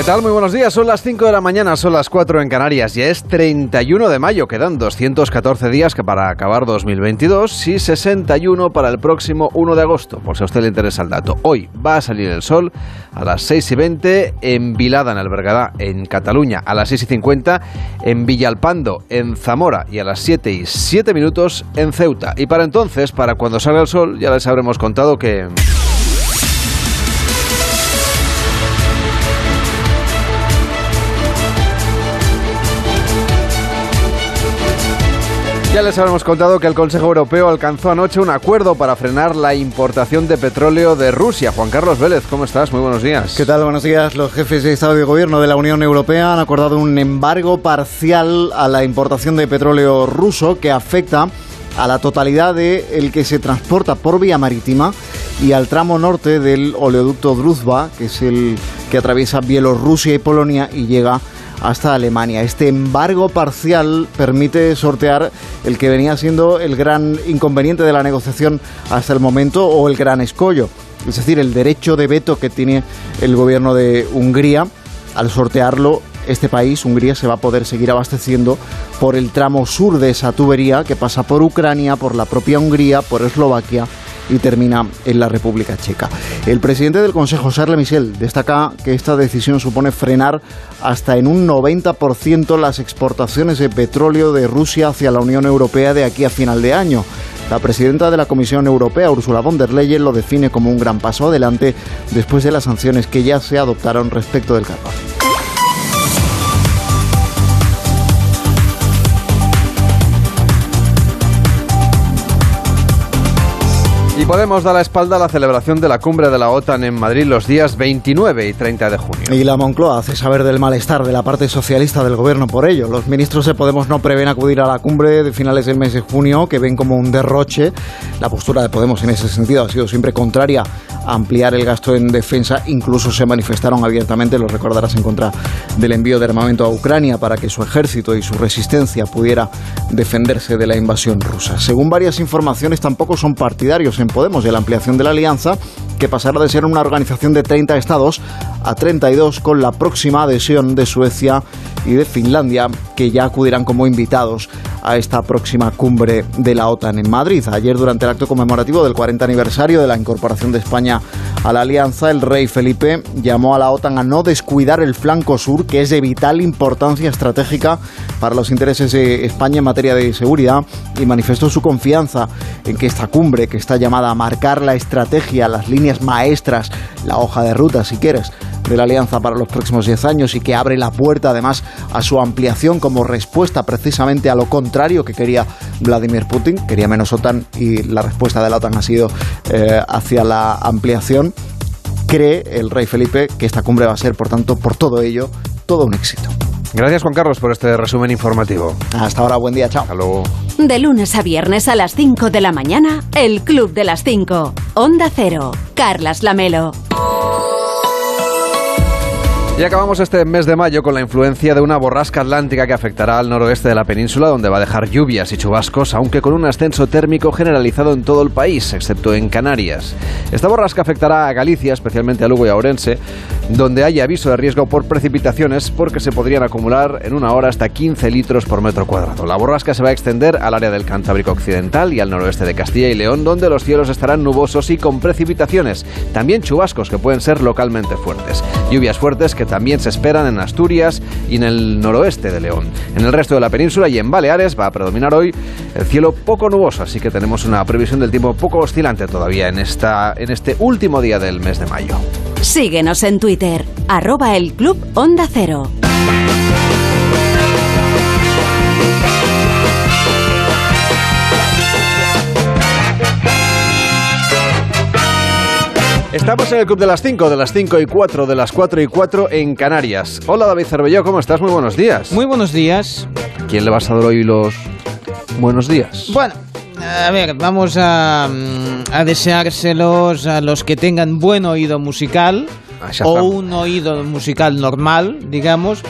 ¿Qué tal? Muy buenos días. Son las 5 de la mañana, son las 4 en Canarias. Ya es 31 de mayo. Quedan 214 días para acabar 2022 y 61 para el próximo 1 de agosto, por si a usted le interesa el dato. Hoy va a salir el sol a las 6 y 20 en Vilada, en el Bergadá, en Cataluña, a las 6 y 50 en Villalpando, en Zamora y a las 7 y 7 minutos en Ceuta. Y para entonces, para cuando salga el sol, ya les habremos contado que... Ya les habíamos contado que el Consejo Europeo alcanzó anoche un acuerdo para frenar la importación de petróleo de Rusia. Juan Carlos Vélez, ¿cómo estás? Muy buenos días. ¿Qué tal? Buenos días. Los jefes de Estado y Gobierno de la Unión Europea han acordado un embargo parcial a la importación de petróleo ruso que afecta a la totalidad de el que se transporta por vía marítima y al tramo norte del oleoducto Druzhba, que es el que atraviesa Bielorrusia y Polonia y llega hasta Alemania. Este embargo parcial permite sortear el que venía siendo el gran inconveniente de la negociación hasta el momento o el gran escollo, es decir, el derecho de veto que tiene el gobierno de Hungría. Al sortearlo, este país, Hungría, se va a poder seguir abasteciendo por el tramo sur de esa tubería que pasa por Ucrania, por la propia Hungría, por Eslovaquia y termina en la República Checa. El presidente del Consejo, Charles Michel, destaca que esta decisión supone frenar hasta en un 90% las exportaciones de petróleo de Rusia hacia la Unión Europea de aquí a final de año. La presidenta de la Comisión Europea, Ursula von der Leyen, lo define como un gran paso adelante después de las sanciones que ya se adoptaron respecto del carbón. Y Podemos dar la espalda a la celebración de la cumbre de la OTAN en Madrid los días 29 y 30 de junio. Y la Moncloa hace saber del malestar de la parte socialista del gobierno por ello. Los ministros de Podemos no prevén acudir a la cumbre de finales del mes de junio, que ven como un derroche. La postura de Podemos en ese sentido ha sido siempre contraria a ampliar el gasto en defensa. Incluso se manifestaron abiertamente, lo recordarás, en contra del envío de armamento a Ucrania para que su ejército y su resistencia pudiera defenderse de la invasión rusa. Según varias informaciones, tampoco son partidarios en Podemos de la ampliación de la alianza, que pasará de ser una organización de 30 estados a 32 con la próxima adhesión de Suecia y de Finlandia, que ya acudirán como invitados a esta próxima cumbre de la OTAN en Madrid. Ayer, durante el acto conmemorativo del 40 aniversario de la incorporación de España a la alianza, el rey Felipe llamó a la OTAN a no descuidar el flanco sur, que es de vital importancia estratégica para los intereses de España en materia de seguridad, y manifestó su confianza en que esta cumbre, que está llamada a marcar la estrategia, las líneas maestras, la hoja de ruta, si quieres, de la alianza para los próximos 10 años y que abre la puerta además a su ampliación como respuesta precisamente a lo contrario que quería Vladimir Putin, quería menos OTAN y la respuesta de la OTAN ha sido eh, hacia la ampliación. Cree el rey Felipe que esta cumbre va a ser, por tanto, por todo ello, todo un éxito. Gracias Juan Carlos por este resumen informativo. Hasta ahora, buen día, chao. Hasta luego. De lunes a viernes a las 5 de la mañana, el Club de las 5. Onda Cero. Carlas Lamelo. Y acabamos este mes de mayo con la influencia de una borrasca atlántica que afectará al noroeste de la península, donde va a dejar lluvias y chubascos, aunque con un ascenso térmico generalizado en todo el país, excepto en Canarias. Esta borrasca afectará a Galicia, especialmente a Lugo y a Orense, donde hay aviso de riesgo por precipitaciones porque se podrían acumular en una hora hasta 15 litros por metro cuadrado. La borrasca se va a extender al área del Cantábrico Occidental y al noroeste de Castilla y León, donde los cielos estarán nubosos y con precipitaciones, también chubascos que pueden ser localmente fuertes. Lluvias fuertes que también se esperan en Asturias y en el noroeste de León. En el resto de la península y en Baleares va a predominar hoy el cielo poco nuboso, así que tenemos una previsión del tiempo poco oscilante todavía en, esta, en este último día del mes de mayo. Síguenos en Twitter, arroba el Club Onda Cero. Estamos en el Club de las 5, de las 5 y 4, de las 4 y 4 en Canarias. Hola David Cervelló, ¿cómo estás? Muy buenos días. Muy buenos días. ¿Quién le vas a dar hoy los buenos días? Bueno, a ver, vamos a, mm, a deseárselos a los que tengan buen oído musical Ah, o un oído musical normal, digamos.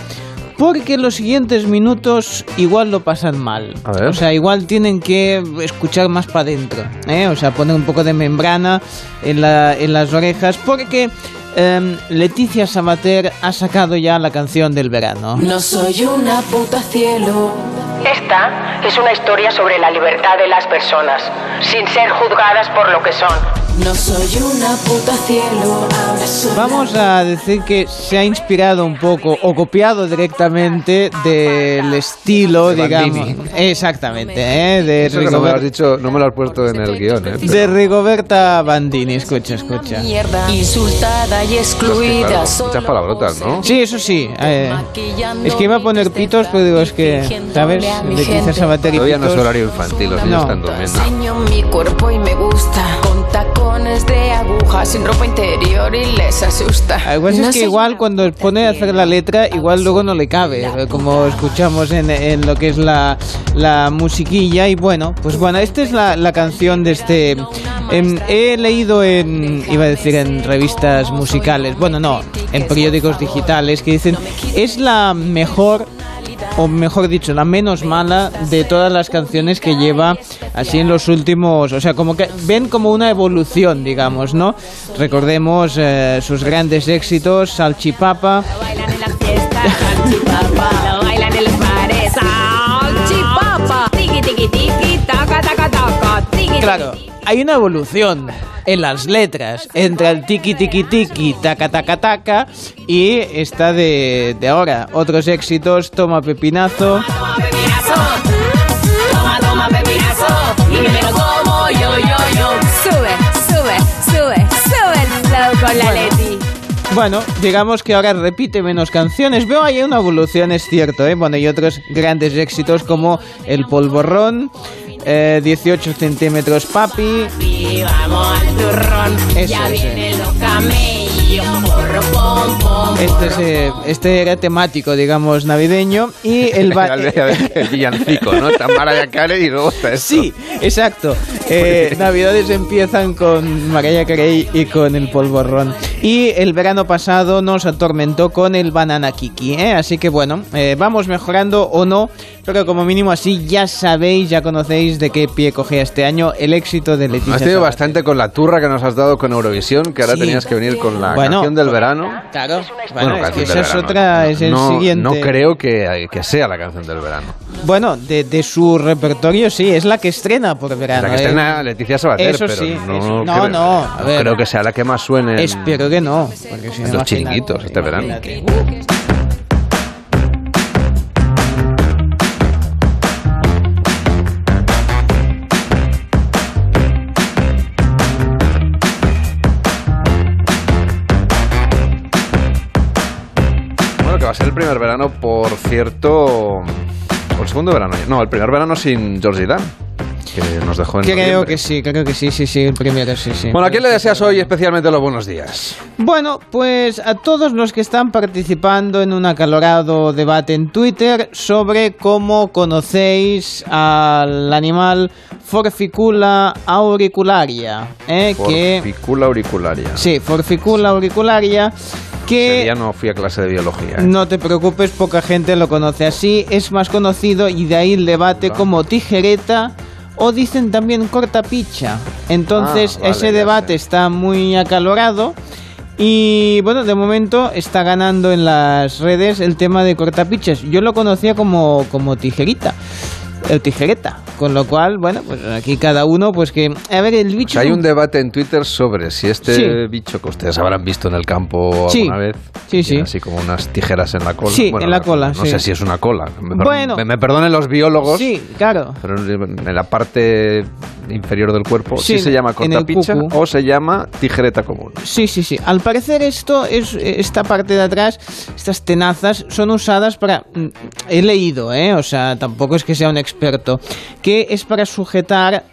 Porque los siguientes minutos igual lo pasan mal. A ver. O sea, igual tienen que escuchar más para adentro. ¿eh? O sea, poner un poco de membrana en, la- en las orejas, porque em, Leticia Sabater ha sacado ya la canción del verano. No soy una puta cielo. Esta es una historia sobre la libertad de las personas, sin ser juzgadas por lo que son. No soy una puta cielo. Ahora soy Vamos a decir que se ha inspirado un poco o copiado directamente del estilo, De digamos. Bandini. Exactamente, ¿eh? de, Eso que no me lo has dicho, no me lo has puesto en el guion, ¿eh? de Rigoberta Bandini. Escucha, escucha. mierda. Insultada y Es que, excluida. claro, muchas palabrotas, ¿no? Sí, eso sí. eh, es que iba a poner pitos, pero digo, es que, ¿sabes? Leticia Sabater y Todavía no es pitos. horario infantil, los niños No. están durmiendo. Enseño mi cuerpo y me gusta. Con tacones de aguja, sin ropa interior y les asusta. Ah, pues No es que igual cuando pone a hacer la letra, igual luego no le cabe, como escuchamos en, en lo que es la, la musiquilla. Y bueno, pues bueno, esta es la, la canción de este... em, he leído en, iba a decir, en revistas musicales, bueno, no, en periódicos digitales que dicen, es la mejor o mejor dicho, la menos mala de todas las canciones que lleva así en los últimos, o sea, como que ven como una evolución, digamos, ¿no? Recordemos eh, sus grandes éxitos, Salchipapa, bailan en las fiestas, salchipapa. Lo bailan en salchipapa. Tiki, tiki, tiki, taca, taca, taca. Tiki, claro. Hay una evolución en las letras entre el tiki tiki tiki, taca taca taca y esta de, de ahora, otros éxitos, Toma Pepinazo, Toma pepinazo. Toma, toma pepinazo. Y me lo como yo, yo, yo. Sube, sube, sube, sube el flow con la Leti. Bueno, digamos que ahora repite menos canciones. Veo ahí una evolución, es cierto, ¿eh? Bueno, y otros grandes éxitos como El Polvorrón, eh, 18 centímetros Papi. Vamos al turrón. Eso, ya vienen los camellos. Este, es, eh, este era temático, digamos, navideño. Y el... ba- el villancico, ¿no? Está Mariah Carey y luego está esto. Sí, exacto. Eh, Navidades empiezan con Mariah Carey y con el polvorrón. Y el verano pasado nos atormentó con el banana kiki, ¿eh? Así que bueno, eh, vamos mejorando o no, pero como mínimo así ya sabéis, ya conocéis de qué pie cogía este año el éxito de Leticia. Has tenido bastante con la turra que nos has dado con Eurovisión, que ahora Sí. tenías que venir con la Bueno. canción del verano. Claro, bueno, es que esa es verano. otra, es el no, siguiente. No creo que, que sea la canción del verano. Bueno, de, de su repertorio sí, es la que estrena por verano. la que ¿eh? estrena Leticia Sabater, Eso pero sí, no, eso- no, creo, no, a ver. creo que sea la que más suene. en- Espero que no. Porque si no, Los chiringuitos este verano. Va a ser el primer verano, por cierto. O el segundo verano. No, el primer verano sin Georgie Dan, que nos dejó en. Creo noviembre. que sí, creo que sí, sí, sí, el primero, sí, sí. Bueno, ¿a quién le deseas hoy especialmente los buenos días? Bueno, pues a todos los que están participando en un acalorado debate en Twitter sobre cómo conocéis al animal Forficula auricularia, ¿eh? que Forficula auricularia. sí, Forficula auricularia que día no fui a clase de biología. ¿eh? No te preocupes, poca gente lo conoce así. Es más conocido y de ahí el debate como tijereta o dicen también cortapicha. Entonces Ah, vale, ese debate está muy acalorado. Y bueno, de momento está ganando en las redes el tema de cortapichas. Yo lo conocía como, como tijerita. El tijereta. Con lo cual, bueno, pues aquí cada uno, pues que. A ver, el O bicho. sea, hay un debate en Twitter sobre si este Sí. bicho que ustedes habrán visto en el campo Sí. alguna vez, Sí, sí. así como unas tijeras en la cola. Sí, en la cola, No sé si es una cola. Me, Bueno. me, me perdonen los biólogos, Sí, claro. pero en la parte inferior del cuerpo Sí, se llama cortapicha o se llama tijereta común. Sí, sí, sí. Al parecer esto es esta parte de atrás, estas tenazas son usadas para mm, he leído, eh, o sea, tampoco es que sea un experto, que es para sujetar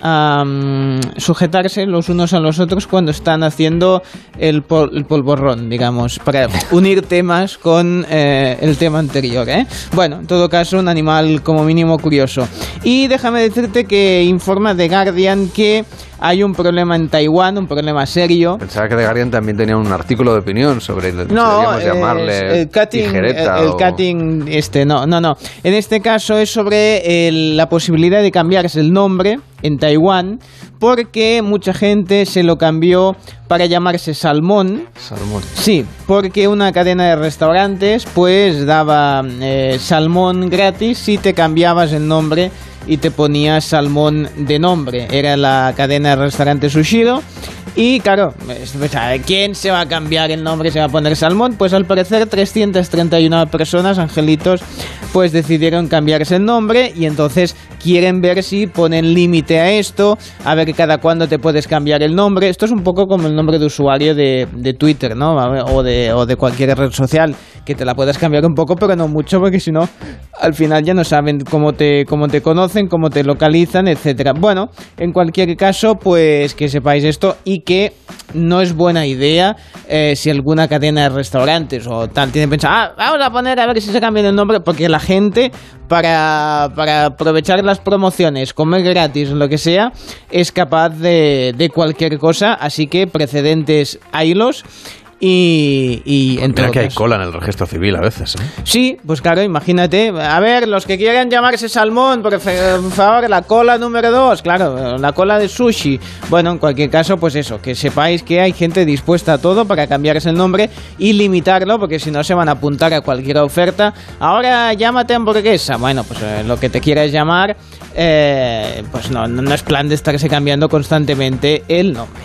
sujetarse los unos a los otros cuando están haciendo el, pol- el polvorrón, digamos, para unir temas con eh, el tema anterior, eh. Bueno, en todo caso, un animal como mínimo curioso. Y déjame decirte que informa The Guardian que hay un problema en Taiwán, un problema serio. Pensaba que The Guardian también tenía un artículo de opinión sobre el, No, deberíamos llamarle el cutting, tijereta el, el o- cutting, este, no, no, no. En este caso es sobre el- la posibilidad de cambiarse el nombre en Taiwán, porque mucha gente se lo cambió para llamarse Salmón. Salmón. Sí, porque una cadena de restaurantes pues daba eh, salmón gratis si te cambiabas el nombre y te ponías salmón de nombre. Era la cadena de restaurante Sushiro. Y claro, es- pues, ¿quién se va a cambiar el nombre se va a poner salmón? Pues al parecer 331 personas, angelitos, pues decidieron cambiarse el nombre y entonces quieren ver si ponen límite a esto, a ver cada cuándo te puedes cambiar el nombre. Esto es un poco como el nombre de usuario de, de Twitter, ¿no? O de, o de cualquier red social, que te la puedes cambiar un poco, pero no mucho, porque si no, al final ya no saben cómo te, cómo te conocen, cómo te localizan, etcétera. Bueno, en cualquier caso, pues que sepáis esto y que no es buena idea eh, si alguna cadena de restaurantes o tal tiene pensado, ah, vamos a poner a ver si se cambia el nombre, porque la gente, para, para aprovechar las promociones, comer gratis, lo que sea, es capaz de, de cualquier cosa, así que precedentes haylos. Y, y en Mira que hay cola en el registro civil a veces. ¿eh? Sí, pues claro, imagínate. A ver, los que quieran llamarse salmón, por favor, la cola número dos, claro, la cola de sushi. Bueno, en cualquier caso, pues eso, que sepáis que hay gente dispuesta a todo para cambiarse el nombre y limitarlo, porque si no se van a apuntar a cualquier oferta. Ahora llámate hamburguesa. Bueno, pues eh, lo que te quieras llamar, eh, pues no, no no es plan de estarse cambiando constantemente el nombre.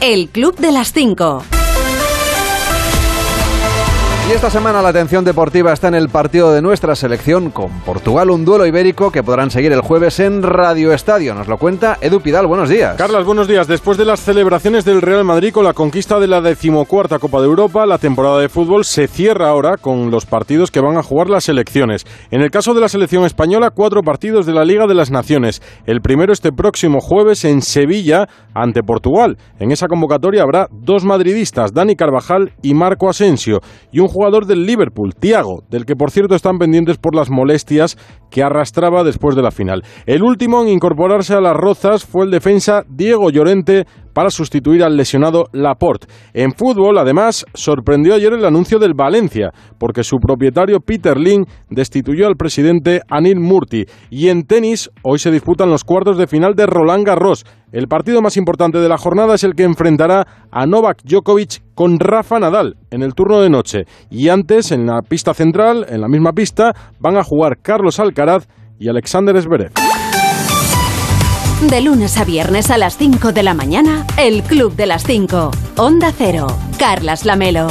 El Club de las 5. Y esta semana la atención deportiva está en el partido de nuestra selección con Portugal, un duelo ibérico que podrán seguir el jueves en Radio Estadio. Nos lo cuenta Edu Pidal, buenos días. Carlas, buenos días. Después de las celebraciones del Real Madrid con la conquista de la decimocuarta Copa de Europa, la temporada de fútbol se cierra ahora con los partidos que van a jugar las selecciones. En el caso de la selección española, cuatro partidos de la Liga de las Naciones. El primero este próximo jueves en Sevilla ante Portugal. En esa convocatoria habrá dos madridistas, Dani Carvajal y Marco Asensio, y un jugador del Liverpool, Tiago, del que por cierto están pendientes por las molestias que arrastraba después de la final. El último en incorporarse a las rozas fue el defensa Diego Llorente para sustituir al lesionado Laporte. En fútbol, además, sorprendió ayer el anuncio del Valencia, porque su propietario Peter Ling destituyó al presidente Anil Murti. Y en tenis, hoy se disputan los cuartos de final de Roland Garros. El partido más importante de la jornada es el que enfrentará a Novak Djokovic con Rafa Nadal en el turno de noche. Y antes, en la pista central, en la misma pista, van a jugar Carlos Alcaraz y Alexander Zverev. De lunes a viernes a las 5 de la mañana, El Club de las 5. Onda Cero. Carlas Lamelo.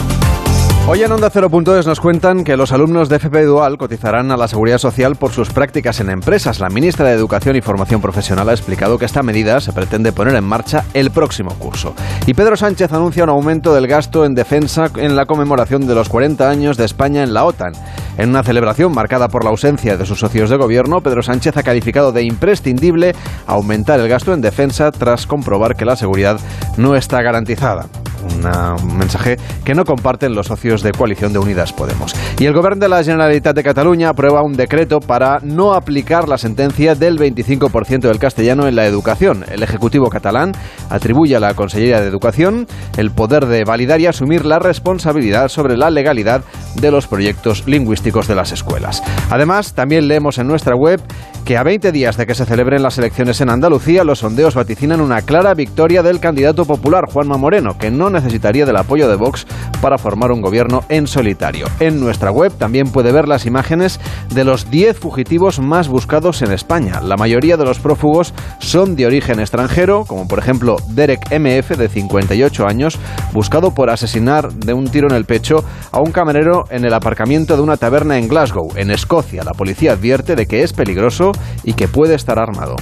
Hoy en Onda 0.es nos cuentan que los alumnos de FP Dual cotizarán a la Seguridad Social por sus prácticas en empresas. La ministra de Educación y Formación Profesional ha explicado que esta medida se pretende poner en marcha el próximo curso. Y Pedro Sánchez anuncia un aumento del gasto en defensa en la conmemoración de los 40 años de España en la OTAN. En una celebración marcada por la ausencia de sus socios de gobierno, Pedro Sánchez ha calificado de imprescindible aumentar el gasto en defensa tras comprobar que la seguridad no está garantizada. Una- un mensaje que no comparten los socios de coalición de Unidas Podemos. Y el Gobierno de la Generalitat de Cataluña aprueba un decreto para no aplicar la sentencia del 25% del castellano en la educación. El Ejecutivo catalán atribuye a la Consellería de Educación el poder de validar y asumir la responsabilidad sobre la legalidad de los proyectos lingüísticos de las escuelas. Además, también leemos en nuestra web que a 20 días de que se celebren las elecciones en Andalucía, los sondeos vaticinan una clara victoria del candidato popular, Juanma Moreno, que no necesitaría del apoyo de Vox para formar un gobierno en solitario. En nuestra web también puede ver las imágenes de los 10 fugitivos más buscados en España. La mayoría de los prófugos son de origen extranjero, como por ejemplo Derek MF, de 58 años, buscado por asesinar de un tiro en el pecho a un camarero en el aparcamiento de una taberna en Glasgow, en Escocia. La policía advierte de que es peligroso y que puede estar armado.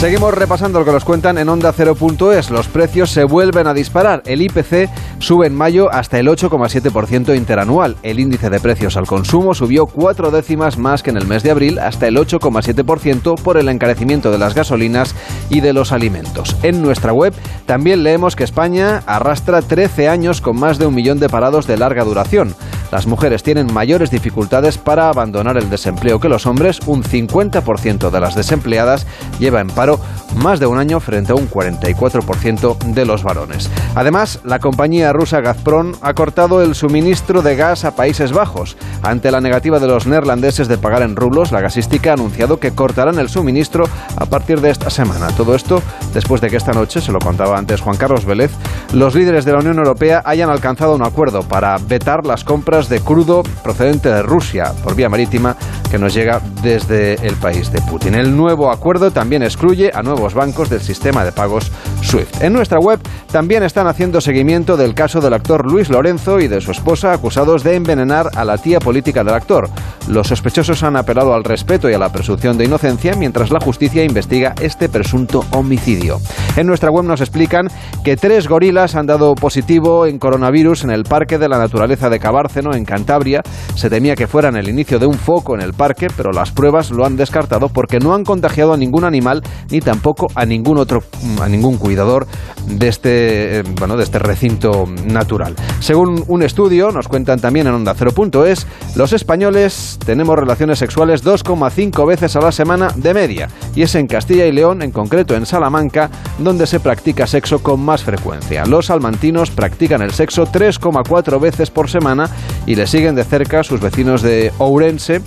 Seguimos repasando lo que nos cuentan en Onda 0.es. Los precios se vuelven a disparar. El IPC sube en mayo hasta el 8,7% interanual. El índice de precios al consumo subió cuatro décimas más que en el mes de abril, hasta el 8,7% por el encarecimiento de las gasolinas y de los alimentos. En nuestra web también leemos que España arrastra 13 años con más de un millón de parados de larga duración. Las mujeres tienen mayores dificultades para abandonar el desempleo que los hombres. Un 50% de las desempleadas lleva en paro más de un año frente a un 44% de los varones. Además, la compañía rusa Gazprom ha cortado el suministro de gas a Países Bajos. Ante la negativa de los neerlandeses de pagar en rublos, la gasística ha anunciado que cortarán el suministro a partir de esta semana. Todo esto después de que esta noche, se lo contaba antes Juan Carlos Vélez, los líderes de la Unión Europea hayan alcanzado un acuerdo para vetar las compras de crudo procedente de Rusia por vía marítima que nos llega desde el país de Putin. El nuevo acuerdo también excluye a nuevos bancos del sistema de pagos SWIFT. En nuestra web también están haciendo seguimiento del caso del actor Luis Lorenzo y de su esposa acusados de envenenar a la tía política del actor. Los sospechosos han apelado al respeto y a la presunción de inocencia mientras la justicia investiga este presunto homicidio. En nuestra web nos explican que tres gorilas han dado positivo en coronavirus en el Parque de la Naturaleza de Cabárceno, en Cantabria. Se temía que fueran el inicio de un foco en el parque, pero las pruebas lo han descartado porque no han contagiado a ningún animal ni tampoco a ningún otro a ningún cuidador de este eh, bueno, de este recinto natural. Según un estudio, nos cuentan también en onda 0.es, los españoles tenemos relaciones sexuales 2,5 veces a la semana de media, y es en Castilla y León, en concreto en Salamanca, donde se practica sexo con más frecuencia. Los salmantinos practican el sexo 3,4 veces por semana y le siguen de cerca sus vecinos de Ourense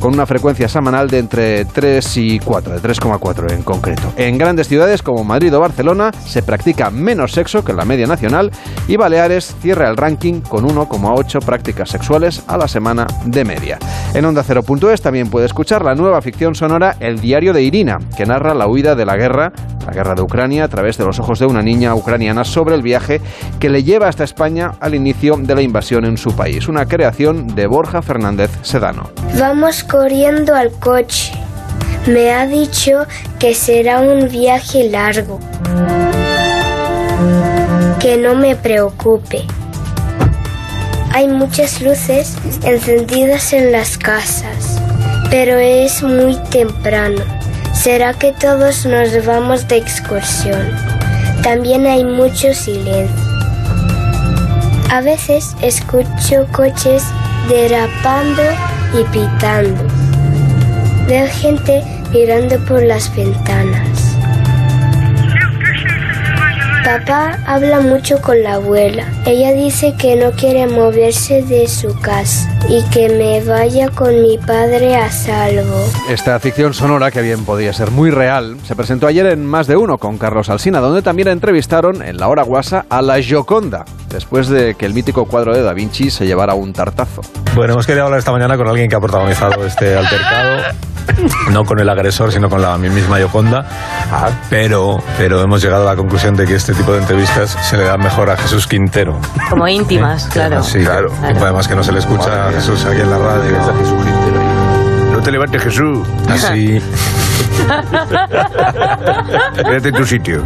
con una frecuencia semanal de entre 3 y 4, de 3,4 en concreto. En grandes ciudades como Madrid o Barcelona se practica menos sexo que la media nacional y Baleares cierra el ranking con 1,8 prácticas sexuales a la semana de media. En Onda 0.es también puede escuchar la nueva ficción sonora El diario de Irina, que narra la huida de la guerra, la guerra de Ucrania, a través de los ojos de una niña ucraniana sobre el viaje que le lleva hasta España al inicio de la invasión en su país. Una creación de Borja Fernández Sedano. Vamos corriendo al coche. Me ha dicho que será un viaje largo. Que no me preocupe. Hay muchas luces encendidas en las casas, pero es muy temprano. ¿Será que todos nos vamos de excursión? También hay mucho silencio. A veces escucho coches derrapando y pitando. Veo gente mirando por las ventanas. Papá habla mucho con la abuela. Ella dice que no quiere moverse de su casa y que me vaya con mi padre a salvo. Esta ficción sonora, que bien podía ser muy real, se presentó ayer en Más de Uno con Carlos Alsina, donde también entrevistaron en la hora guasa a la Gioconda, después de que el mítico cuadro de Da Vinci se llevara un tartazo. Bueno, hemos querido hablar esta mañana con alguien que ha protagonizado este altercado. No con el agresor, sino con la misma Gioconda. Pero, pero hemos llegado a la conclusión de que este tipo de entrevistas se le dan mejor a Jesús Quintero. Como íntimas, claro. Sí, claro. Además que no se le escucha a Jesús aquí en la radio. No te levantes, Jesús. Así. Quédate en tu sitio.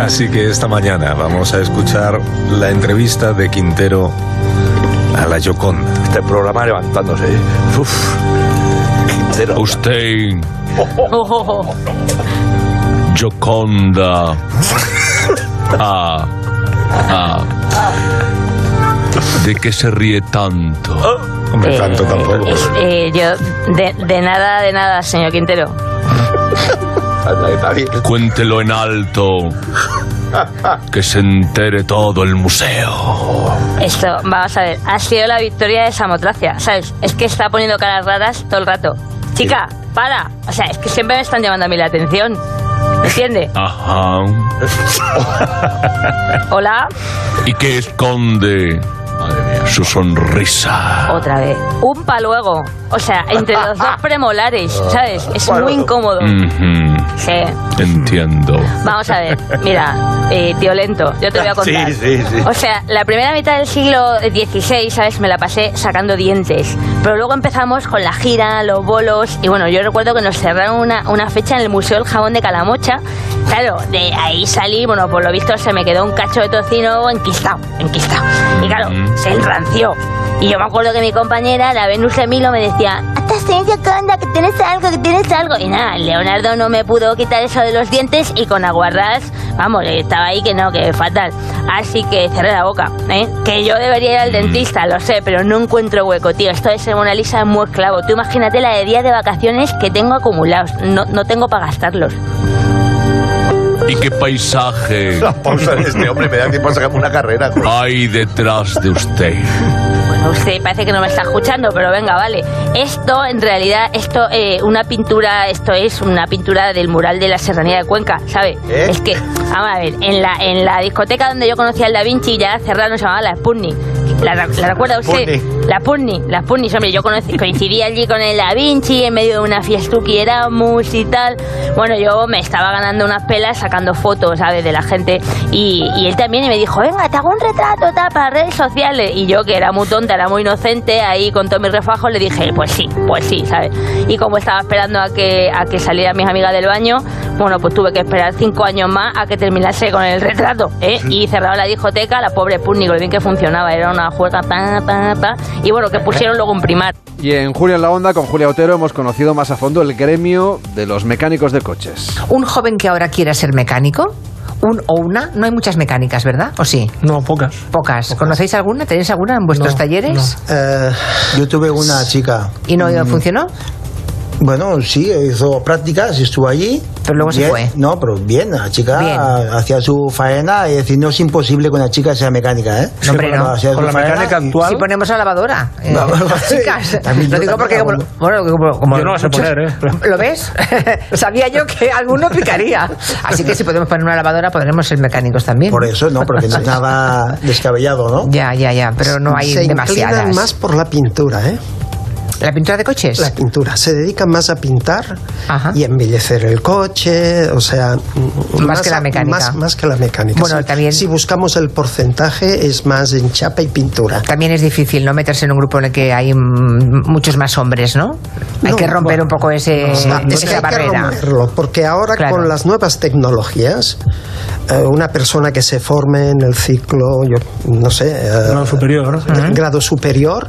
Así que esta mañana vamos a escuchar la entrevista de Quintero a la Gioconda. Este programa levantándose. ¿eh? Uf. Usted, Gioconda. Ah, ah. ¿De qué se ríe tanto? Hombre, Eh, tanto tampoco. Eh, yo, de, de nada, de nada, señor Quintero. Cuéntelo en alto. Que se entere todo el museo. Esto, vamos a ver, ha sido la victoria de Samotracia, ¿sabes? Es que está poniendo caras raras todo el rato. Chica, para. O sea, es que siempre me están llamando a mí la atención. ¿Entiende? Ajá. Hola, ¿Y qué esconde su sonrisa? otra vez. Un paluego. O sea, entre los dos premolares, ¿sabes? Es muy incómodo. Ujú. Sí. Entiendo. Vamos a ver, mira, eh, tío lento, yo te voy a contar. Sí, sí, sí. O sea, la primera mitad del siglo XVI, ¿sabes? Me la pasé sacando dientes. Pero luego empezamos con la gira, los bolos. Y bueno, yo recuerdo que nos cerraron una, una fecha en el Museo del Jabón de Calamocha. Claro, de ahí salí, bueno, por lo visto se me quedó un cacho de tocino enquistado, enquistado. Y claro, se enranció. Y yo me acuerdo que mi compañera, la Venus de Milo, me decía, Astacencia, ¿qué onda? Que tienes algo, que tienes algo. Y nada, Leonardo no me pudo quitar eso de los dientes y con aguarrás, vamos, estaba ahí que no, que fatal. Así que cerré la boca, ¿eh? Que yo debería ir al dentista, lo sé, pero no encuentro hueco, tío. Esto de ser Mona Lisa es muy esclavo. Tú imagínate la de días de vacaciones que tengo acumulados. No, no tengo para gastarlos. ¿Y qué paisaje La pausa de este hombre me da tiempo a sacarme una carrera. hay detrás de usted? Usted parece que no me está escuchando, pero venga, vale. Esto, en realidad, esto, eh, una pintura, esto es una pintura del mural de la Serranía de Cuenca, ¿sabe? ¿Eh? Es que, vamos a ver, en la, en la discoteca donde yo conocía al Da Vinci ya cerraron, se llamaba la Sputnik. ¿La, la recuerda usted? La Sputnik, la Sputnik, hombre, yo conocí- coincidí allí con el Da Vinci en medio de una fiestuki Erasmus y tal. Bueno, yo me estaba ganando unas pelas sacando fotos, ¿sabes? De la gente. Y, y él también y me dijo, venga, te hago un retrato, tal, para redes sociales. Y yo, que era muy tonta, era muy inocente, ahí con todo mi refajo, le dije, pues sí, pues sí, ¿sabes? Y como estaba esperando a que, a que salieran mis amigas del baño, bueno, pues tuve que esperar cinco años más a que terminase con el retrato, ¿eh? Y cerraba la discoteca, la pobre Púrnico, lo bien que funcionaba, era una juega, pa, pa, pa. Y bueno, que pusieron luego un primar. Y en Julia en la Onda, con Julia Otero, hemos conocido más a fondo el gremio de los mecánicos de coches. Un joven que ahora quiera ser mecánico, un o una, no hay muchas mecánicas, ¿verdad? ¿O sí? No, pocas. Pocas. ¿Conocéis alguna? ¿Tenéis alguna en vuestros No, talleres? Eh, yo tuve una chica. ¿Y no mm, funcionó? Bueno, sí, hizo prácticas, estuvo allí. Pero luego se Bien, fue. No, pero bien, la chica Bien. hacía su faena y decir, no es imposible que una chica sea mecánica, ¿eh? No, hombre, no. hacía su faena y- Si ponemos la lavadora. eh, No, las chicas. también Lo digo porque como, bueno, como, como Yo no la sé muchos- poner, ¿eh? ¿Lo ves? Sabía yo que alguno picaría. Así que si podemos poner una lavadora, podremos ser mecánicos también. Por eso, ¿no? Porque no es nada descabellado, ¿no? Ya, ya, ya, pero no hay Se demasiadas. más por la pintura, ¿eh? ¿La pintura de coches? La pintura. Se dedican más a pintar y embellecer el coche, o sea... mm, Más que la mecánica. Más, más que la mecánica. Bueno, Si- también- Si buscamos el porcentaje, es más en chapa y pintura. También es difícil no meterse en un grupo en el que hay muchos más hombres, ¿no? Hay No, que romper bueno, un poco ese, No, esa hay que romperlo, porque ahora Claro. con las nuevas tecnologías, eh, una persona que se forme en el ciclo, yo no sé, eh, grado superior, grado superior,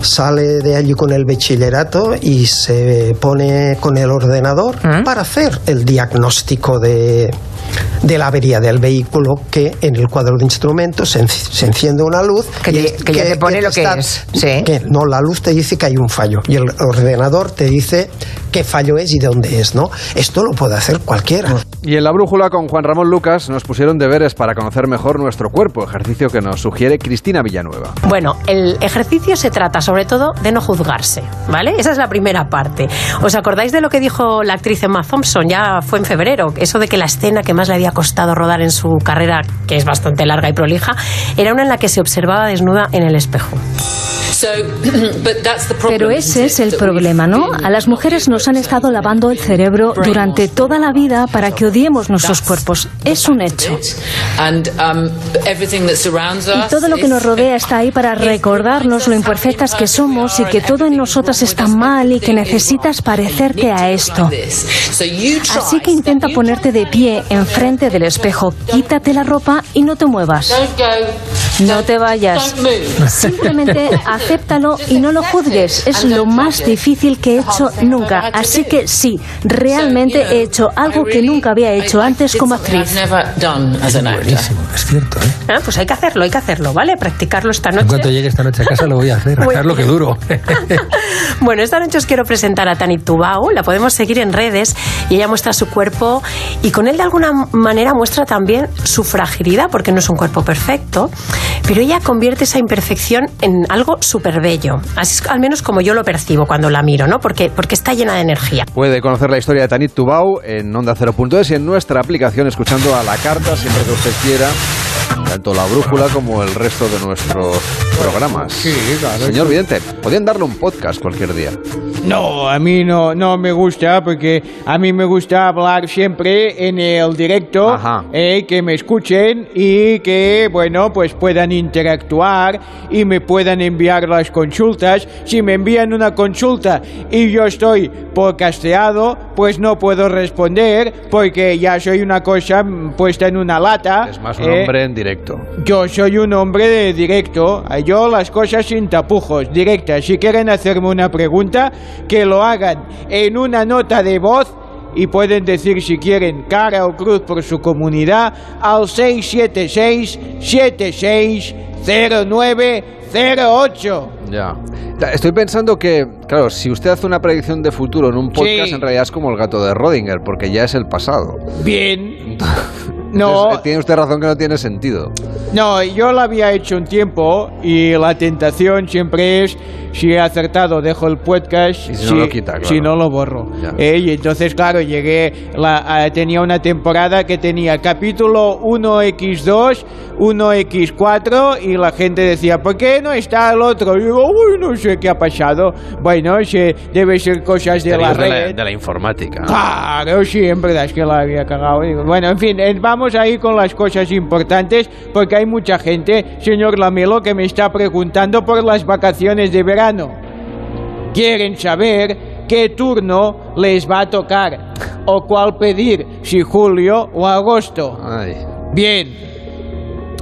sale de allí con el bachillerato y se pone con el ordenador para hacer el diagnóstico de de la avería del vehículo que en el cuadro de instrumentos se, enci- se enciende una luz Que y te- que ya te pone lo que es, sí. que no la luz te dice que hay un fallo y el ordenador te dice qué fallo es y de dónde es no esto lo puede hacer cualquiera Y en la brújula con Juan Ramón Lucas nos pusieron deberes para conocer mejor nuestro cuerpo, ejercicio que nos sugiere Cristina Villanueva. Bueno, el ejercicio se trata sobre todo de no juzgarse, ¿vale? Esa es la primera parte. ¿Os acordáis de lo que dijo la actriz Emma Thompson? Ya fue en febrero, eso de que la escena que más le había costado rodar en su carrera, que es bastante larga y prolija, era una en la que se observaba desnuda en el espejo. Pero ese es el problema, ¿no? A las mujeres nos han estado lavando el cerebro durante toda la vida para que odiemos nuestros cuerpos. Es un hecho. Y todo lo que nos rodea está ahí para recordarnos lo imperfectas que somos y que todo en nosotras está mal y que necesitas parecerte a esto. Así que intenta ponerte de pie enfrente del espejo, quítate la ropa y no te muevas. No te vayas. Simplemente acéptalo y no lo juzgues. Es lo más difícil que he hecho nunca. Así que sí, realmente he hecho algo que nunca había hecho antes como actriz. Es cierto, ¿eh? pues hay que hacerlo, hay que hacerlo, ¿vale? Practicarlo esta noche. En cuanto llegue esta noche a casa lo voy a hacer, a lo que duro. Bueno, esta noche os quiero presentar a Tanit Tubao, la podemos seguir en redes y ella muestra su cuerpo y con él de alguna manera muestra también su fragilidad porque no es un cuerpo perfecto, pero ella convierte esa imperfección en algo súper bello, así al menos como yo lo percibo cuando la miro, ¿no? Porque, porque está llena de energía. Puede conocer la historia de Tanit Tubau en Onda 0.es y en nuestra aplicación escuchando a la carta siempre que usted quiera. Tanto la brújula como el resto de nuestros programas. Sí, claro. Señor Vidente, podían darle un podcast cualquier día. No, a mí no, no me gusta porque a mí me gusta hablar siempre en el directo, eh, que me escuchen y que, bueno, pues puedan interactuar y me puedan enviar las consultas. Si me envían una consulta y yo estoy podcasteado, pues no puedo responder porque ya soy una cosa puesta en una lata. Es más un eh, hombre en directo. Yo soy un hombre de directo, yo las cosas sin tapujos, directas. Si quieren hacerme una pregunta, que lo hagan en una nota de voz y pueden decir si quieren cara o cruz por su comunidad al 676-760908. Ya. Ta- Estoy pensando que, claro, si usted hace una predicción de futuro en un podcast, Sí. en realidad es como el gato de Rodinger, porque ya es el pasado. Bien. No. Entonces, eh, tiene usted razón que no tiene sentido. No, yo lo había hecho un tiempo y la tentación siempre es, si he acertado, dejo el podcast. Y si no lo quita, claro. Si no lo borro. Eh, y entonces, claro, llegué, la, a- tenía una temporada que tenía capítulo 1x2, 1x4 y la gente decía, ¿por qué no está el otro? Y digo, uy, no sé qué ha pasado. Bueno, se, debe ser cosas de la de la, red. de la informática. Claro, verdad es que la había cagado. Digo, Bueno, en fin, eh, vamos ahí con las cosas importantes porque hay mucha gente, señor Lamelo, que me está preguntando por las vacaciones de verano. Quieren saber qué turno les va a tocar o cuál pedir, si julio o agosto. Ay. Bien,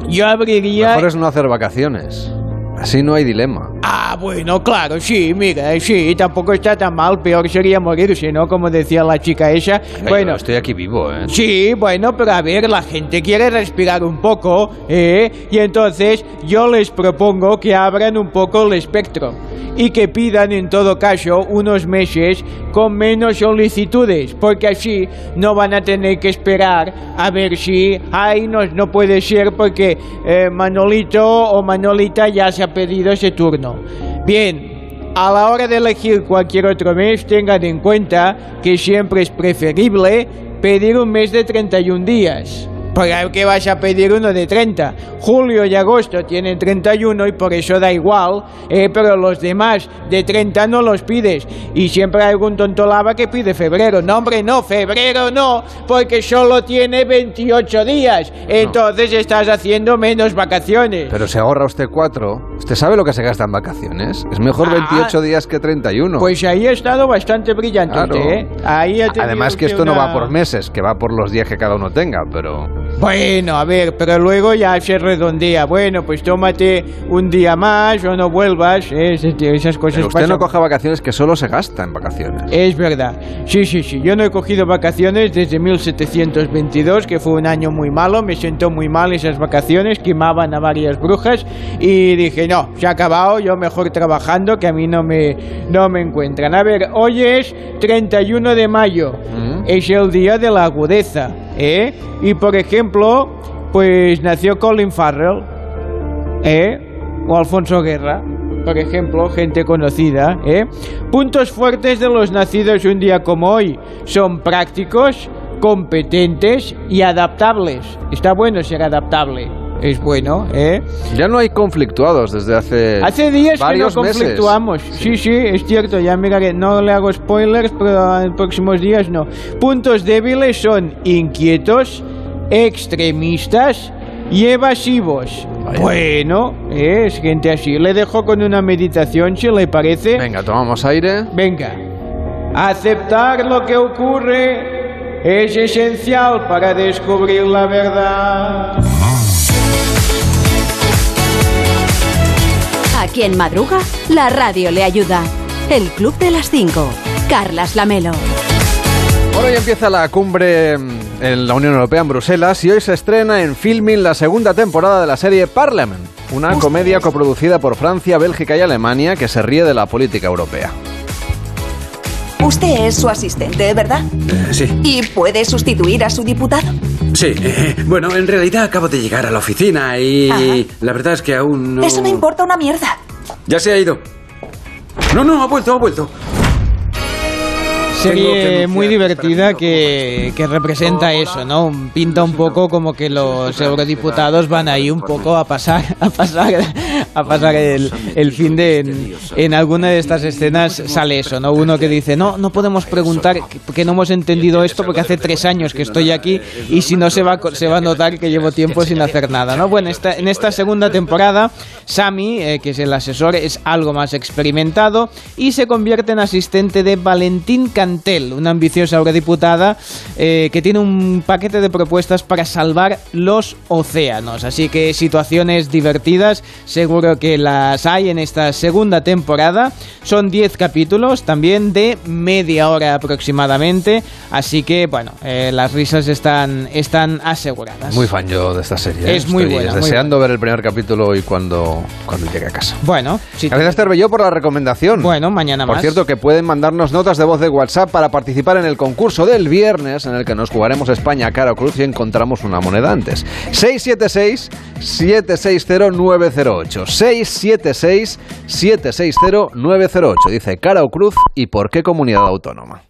yo abriría... Mejor es no hacer vacaciones. Así no hay dilema. Ah, bueno, claro, sí, mira, eh, sí, tampoco está tan mal, peor sería morirse, ¿no? Como decía la chica esa. bueno, estoy aquí vivo, ¿eh? Sí, bueno, pero a ver, la gente quiere respirar un poco, ¿eh? Y entonces yo les propongo que abran un poco el espectro y que pidan en todo caso unos meses con menos solicitudes, porque así no van a tener que esperar a ver si, ay, no, no puede ser porque eh, Manolito o Manolita ya se ha pedido ese turno. Bien, a la hora de elegir cualquier otro mes, tengan en cuenta que siempre es preferible pedir un mes de 31 días. Porque ¿qué vas a pedir uno de 30? Julio y agosto tienen 31 y por eso da igual, eh, pero los demás de 30 no los pides. Y siempre hay algún tonto lava que pide febrero. No, hombre, no, febrero no, porque solo tiene 28 días. Entonces estás haciendo menos vacaciones. Pero se ahorra usted cuatro. ¿Usted sabe lo que se gasta en vacaciones? Es mejor Ah. 28 días que 31. Pues ahí ha estado bastante brillante Claro. usted, ¿eh? Ahí ha Además que esto no una- va por meses, que va por los días que cada uno tenga, pero... Bueno, a ver, pero luego ya se redondea. Bueno, pues tómate un día más o no vuelvas. ¿eh? Ese- Esas cosas Pero usted pasan. no coja vacaciones que solo se gasta en vacaciones. Es verdad. Sí, sí, sí. Yo no he cogido vacaciones desde 1722, que fue un año muy malo. Me sentó muy mal esas vacaciones. Quemaban a varias brujas. Y dije, no, se ha acabado. Yo mejor trabajando, que a mí no me, no me encuentran. A ver, hoy es 31 de mayo. Es el día de la agudeza. ¿Eh? Y por ejemplo, pues nació Colin Farrell. ¿eh? O Alfonso Guerra, por ejemplo, gente conocida, ¿eh? Puntos fuertes de los nacidos un día como hoy son prácticos, competentes y adaptables. Está bueno ser adaptable. Es bueno, ¿eh? Ya no hay conflictuados desde hace Hace días que no varios meses. conflictuamos. Sí, sí, es cierto, ya miraré. No le hago spoilers, pero en próximos días no. Puntos débiles son inquietos, extremistas y evasivos. Bueno, eh, es gente así. Le dejo con una meditación, si le parece. Venga, tomamos aire. Venga. Aceptar lo que ocurre es esencial para descubrir la verdad. Quien madruga, la radio le ayuda. El Club de las 5. Carlas Lamelo. Bueno, hoy empieza la cumbre en la Unión Europea en Bruselas y hoy se estrena en Filming la segunda temporada de la serie Parliament, una comedia coproducida por Francia, Bélgica y Alemania que se ríe de la política europea. Usted es su asistente, ¿verdad? Eh, sí, ¿Y puede sustituir a su diputado? sí. eh, bueno, en realidad acabo de llegar a la oficina y Ajá. la verdad es que aún no... Eso me importa una mierda. Ya se ha ido. No, no, ha vuelto, ha vuelto. Serie muy divertida que, que representa eso, ¿no? Pinta un poco como que los eurodiputados van ahí un poco a pasar, a pasar, a pasar el, el fin de en, alguna de estas escenas sale eso, ¿no? Uno que dice, no, no podemos preguntar que no hemos entendido esto porque hace tres años que estoy aquí y si no se va, se va a notar que llevo tiempo sin hacer nada, ¿no? Bueno, esta, en esta segunda temporada, Sami, eh, que es el asesor, es algo más experimentado y se convierte en asistente de Valentín Cantel, una ambiciosa eurodiputada eh, que tiene un paquete de propuestas para salvar los océanos. Así que situaciones divertidas, seguro que las hay en esta segunda temporada. Son 10 capítulos, también de media hora aproximadamente. Así que, bueno, eh, las risas están, están aseguradas. Muy fan yo de esta serie. ¿eh? Es muy buena, muy deseando ver el primer capítulo y cuando, cuando llegue a casa. Bueno, sí. Gracias, Terbelló, por la recomendación. Bueno, mañana Por más. cierto, que pueden mandarnos notas de voz de WhatsApp para participar en el concurso del viernes en el que nos jugaremos España cara o cruz y encontramos una moneda antes. 676-760-908. 676-760-908. Dice cara o cruz y por qué comunidad autónoma.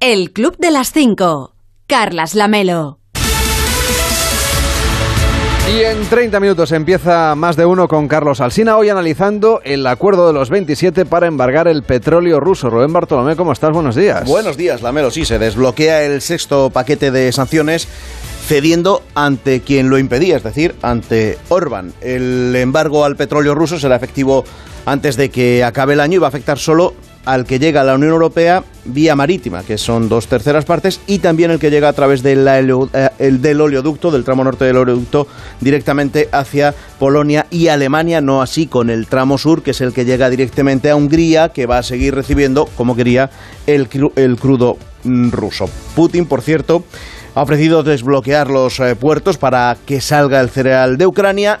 El Club de las 5. Carlas Lamelo. Y en 30 minutos empieza más de uno con Carlos Alsina, hoy analizando el acuerdo de los 27 para embargar el petróleo ruso. Rubén Bartolomé, ¿cómo estás? Buenos días. Buenos días, Lamelo. Sí, se desbloquea el sexto paquete de sanciones cediendo ante quien lo impedía, es decir, ante Orban. El embargo al petróleo ruso será efectivo antes de que acabe el año y va a afectar solo al que llega a la Unión Europea vía marítima, que son dos terceras partes, y también el que llega a través eh, el del oleoducto, del tramo norte del oleoducto, directamente hacia Polonia y Alemania, no así con el tramo sur, que es el que llega directamente a Hungría, que va a seguir recibiendo, como quería, el, el crudo mm, ruso. Putin, por cierto, ha ofrecido desbloquear los eh, puertos para que salga el cereal de Ucrania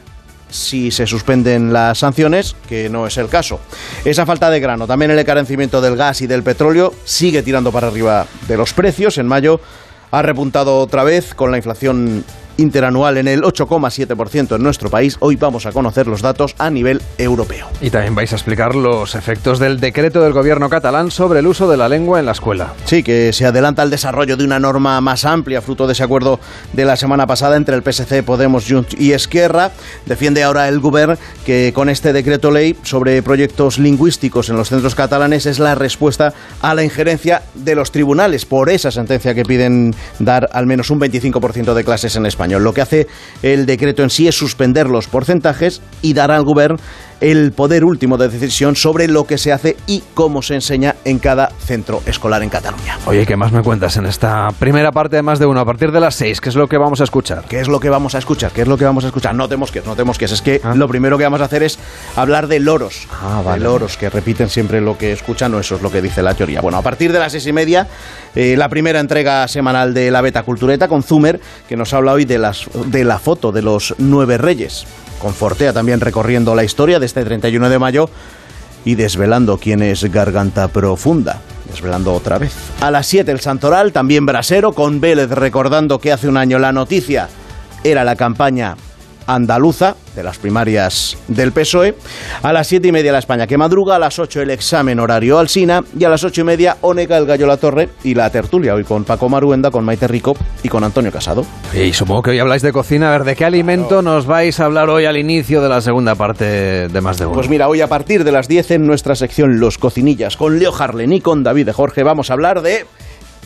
si se suspenden las sanciones, que no es el caso. Esa falta de grano, también el encarecimiento del gas y del petróleo sigue tirando para arriba de los precios. En mayo ha repuntado otra vez con la inflación interanual en el 8,7% en nuestro país. Hoy vamos a conocer los datos a nivel europeo. Y también vais a explicar los efectos del decreto del gobierno catalán sobre el uso de la lengua en la escuela. Sí, que se adelanta el desarrollo de una norma más amplia, fruto de ese acuerdo de la semana pasada entre el PSC, Podemos Junts y Esquerra. Defiende ahora el Govern que con este decreto ley sobre proyectos lingüísticos en los centros catalanes es la respuesta a la injerencia de los tribunales por esa sentencia que piden dar al menos un 25% de clases en Lo que hace el decreto en sí es suspender los porcentajes y dar al Govern el poder último de decisión sobre lo que se hace y cómo se enseña en cada centro escolar en Cataluña. Oye, ¿qué más me cuentas en esta primera parte de más de uno? A partir de las 6, ¿qué es lo que vamos a escuchar? ¿Qué es lo que vamos a escuchar? ¿Qué es lo que vamos a escuchar? No te mosques, no te mosques. Es que lo primero que vamos a hacer es hablar de loros. De loros, que repiten siempre lo que escuchan, o eso es lo que dice la teoría. Bueno, a partir de las seis y media, eh, la primera entrega semanal de la Beta Cultureta con Zumer, que nos habla hoy de, las, de la foto de los nueve reyes. Con Fortea también recorriendo la historia de este 31 de mayo y desvelando quién es Garganta Profunda. Desvelando otra vez. A las 7 el Santoral, también brasero, con Vélez recordando que hace un año la noticia era la campaña andaluza de las primarias del PSOE. A las siete y media la España que madruga, a las 8 el examen horario Alsina y a las ocho y media Onega, el Gallo La Torre y la tertulia hoy con Paco Maruenda, con Maite Rico y con Antonio Casado. Y supongo que hoy habláis de cocina. A ver, ¿de qué alimento nos vais a hablar hoy al inicio de la segunda parte de más de uno? Pues mira, hoy a partir de las 10 en nuestra sección Los Cocinillas con Leo Harlen y con David de Jorge vamos a hablar de,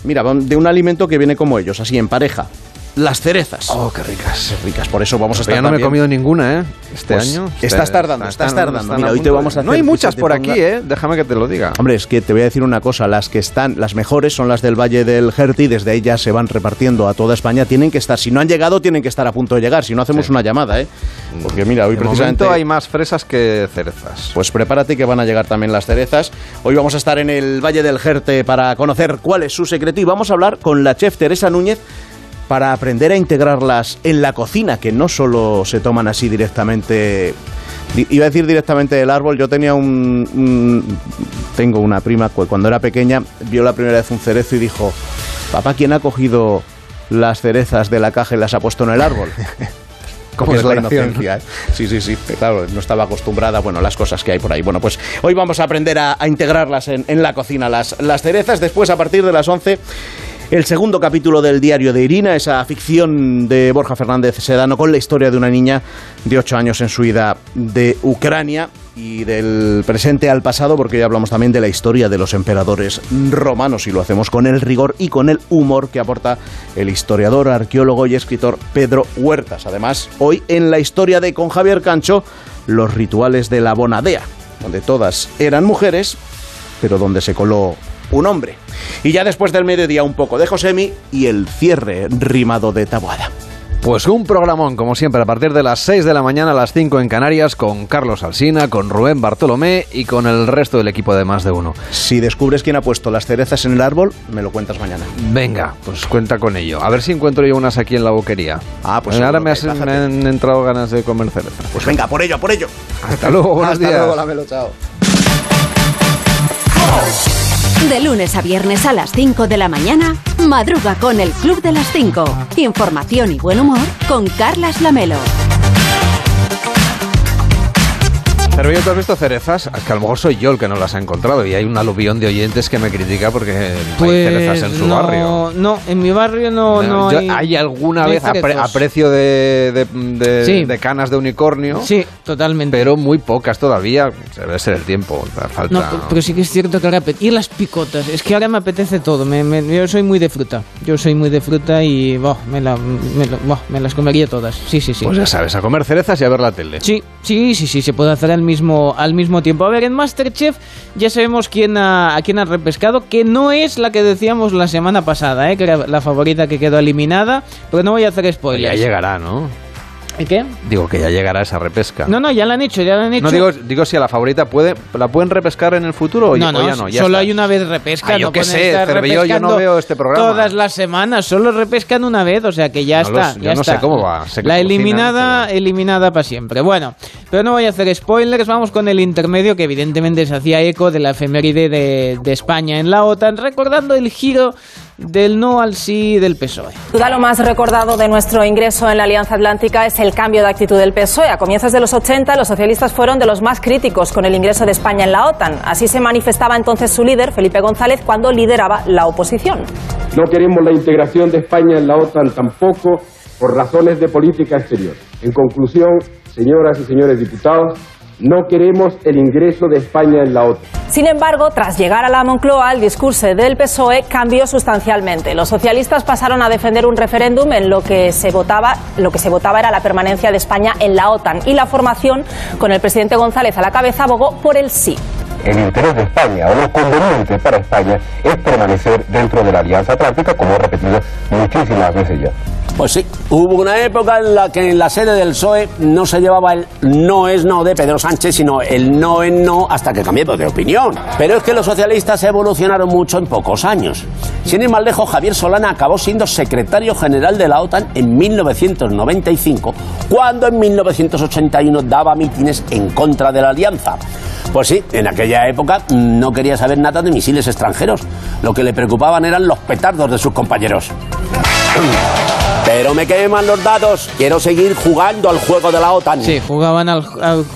mira, de un alimento que viene como ellos, así en pareja. Las cerezas. Oh, qué ricas. ricas, por eso vamos a estar ya no me he comido ninguna, ¿eh? Este Pues año. estás tardando, estás tardando. están Mira, a hoy te vamos a hacer No hay muchas por ponga- aquí, ¿eh? Déjame que te lo diga. Hombre, es que te voy a decir una cosa, las que están, las mejores son las del Valle del Jerti, desde ahí ya se van repartiendo a toda España, tienen que estar, si no han llegado, tienen que estar a punto de llegar, si no hacemos una llamada, ¿eh? Porque mira, hoy De precisamente... hay más fresas que cerezas. Pues prepárate que van a llegar también las cerezas. Hoy vamos a estar en el Valle del Jerte para conocer cuál es su secreto y vamos a hablar con la chef Teresa Núñez para aprender a integrarlas en la cocina, que no solo se toman así directamente. di- Iba a decir directamente del árbol. Yo tenía un, un- Tengo una prima que cuando era pequeña vio la primera vez un cerezo y dijo: Papá, ¿quién ha cogido las cerezas de la caja y las ha puesto en el árbol? Como es la inocencia. ¿eh? Sí, sí, sí. Claro, no estaba acostumbrada, bueno, las cosas que hay por ahí. Bueno, pues hoy vamos a aprender a, a integrarlas en, en la cocina, las, las cerezas. Después, a partir de las 11, el segundo capítulo del diario de Irina, esa ficción de Borja Fernández Sedano con la historia de una niña de 8 años en su ida de Ucrania y del presente al pasado, porque hoy hablamos también de la historia de los emperadores romanos y lo hacemos con el rigor y con el humor que aporta el historiador, arqueólogo y escritor Pedro Huertas. Además, hoy en la historia de con Javier Cancho, los rituales de la Bonadea, donde todas eran mujeres, pero donde se coló un hombre. Y ya después del mediodía un poco de Josemi y el cierre rimado de Taboada. Pues un programón, como siempre, a partir de las 6 de la mañana a las 5 en Canarias, con Carlos Alsina, con Rubén Bartolomé y con el resto del equipo de Más de Uno. Si descubres quién ha puesto las cerezas en el árbol, me lo cuentas mañana. Venga, pues cuenta con ello. A ver si encuentro yo unas aquí en la boquería. Ah, pues ahora me, has- me han entrado ganas de comer cereza. Pues venga, por ello, por ello. Hasta luego, buenos Hasta días. luego, Lamelo, chao. De lunes a viernes a las 5 de la mañana, madruga con el Club de las 5. Información y buen humor con Carlas Lamelo. Yo, ¿tú has visto cerezas? Que a lo mejor soy yo el que no las ha encontrado y hay un aluvión de oyentes que me critica porque no hay cerezas en su no, barrio. No, en mi barrio no, no, Yo- hay. alguna hay vez a, pre- cerezos. a precio de, de- de- Sí. de canas de unicornio. Sí, totalmente. Pero muy pocas todavía. Debe ser el tiempo. Falta. No, pero sí que es cierto que ahora Y las picotas, es que ahora me apetece todo. Me- me- yo soy muy de fruta. Yo soy muy de fruta y boh, me, la- me la- boh, me las comería todas. Sí, sí, sí. Pues ya sabes, a comer cerezas y a ver la tele. Sí, sí, sí, sí, se puede hacer al mismo, al mismo tiempo. A ver, en Masterchef ya sabemos quién ha, a quién ha repescado, que no es la que decíamos la semana pasada, ¿eh? que era la favorita que quedó eliminada, pero no voy a hacer Ya spoilers. llegará, ¿no? ¿Y qué? Digo que ya llegará esa repesca. No, no, ya la han hecho, ya la han hecho. No, digo, digo si a la favorita puede, la pueden repescar en el futuro o, ya- no, o no, ya no. Ya solo está. hay una vez repesca. Ah, yo no qué sé, Cervelló, yo no veo este programa. Todas las semanas, solo repescan una vez, o sea que ya No está. los- yo ya no sé está. cómo va, sé la eliminada, eliminada para siempre. Bueno, pero no voy a hacer spoilers, vamos con el intermedio que evidentemente se hacía eco de la efeméride de, de España en la OTAN, recordando el giro del no al sí del PSOE. Duda lo más recordado de nuestro ingreso en la Alianza Atlántica es el cambio de actitud del PSOE. A comienzos de los 80, los socialistas fueron de los más críticos con el ingreso de España en la OTAN. Así se manifestaba entonces su líder, Felipe González, cuando lideraba la oposición. No queremos la integración de España en la OTAN tampoco por razones de política exterior. En conclusión, señoras y señores diputados, no queremos el ingreso de España en la OTAN. Sin embargo, tras llegar a la Moncloa, el discurso del PSOE cambió sustancialmente. Los socialistas pasaron a defender un referéndum en lo que se votaba, lo que se votaba era la permanencia de España en la OTAN y la formación, con el presidente González a la cabeza, abogó por el sí. El interés de España o lo conveniente para España es permanecer dentro de la Alianza Atlántica, como he repetido muchísimas veces ya. Pues sí, hubo una época en la que en la sede del PSOE no se llevaba el no es no de Pedro Sánchez, sino el no es no hasta que cambió de opinión. Pero es que los socialistas evolucionaron mucho en pocos años. Sin ir más lejos, Javier Solana acabó siendo secretario general de la OTAN en 1995, cuando en 1981 daba mítines en contra de la alianza. Pues sí, en aquella época no quería saber nada de misiles extranjeros. Lo que le preocupaban eran los petardos de sus compañeros. Pero me queman los dados. Quiero seguir jugando al juego de la OTAN. Sí, jugaban al,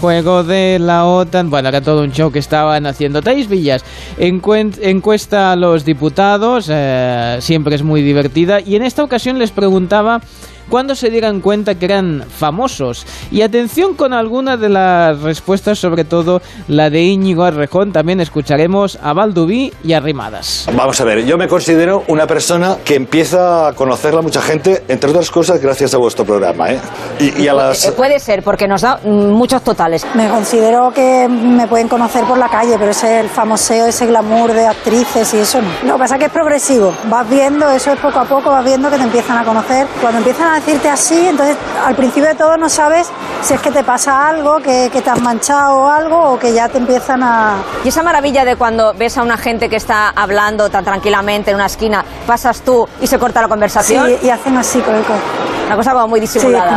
juego de la OTAN. Bueno, era todo un show que estaban haciendo. Thais Villas encuesta a los diputados, eh, siempre es muy divertida. Y en esta ocasión les preguntaba cuándo se dieran cuenta que eran famosos. Y atención con algunas de las respuestas, sobre todo la de Íñigo Arrejón. También escucharemos a Balduví y a Rimadas. Vamos a ver, yo me considero una persona que empieza a conocerla mucha gente, entre otras cosas, gracias a vuestro programa, ¿eh? Y, y a las... Puede ser, porque nos da mm, muchos totales. Me considero que me pueden conocer por la calle, pero ese el famoseo, ese glamour de actrices y eso no. Lo que pasa es que es progresivo. Vas viendo, eso es poco a poco, vas viendo que te empiezan a conocer. Cuando empiezan a decirte así, entonces al principio de todo no sabes si es que te pasa algo, que, que te has manchado o algo, o que ya te empiezan a... Y esa maravilla de cuando ves a una gente que está hablando tan tranquilamente en una esquina, pasas tú y se corta la conversación. Sí, y hacen así con el codo. Una cosa como muy disimulada. Sí,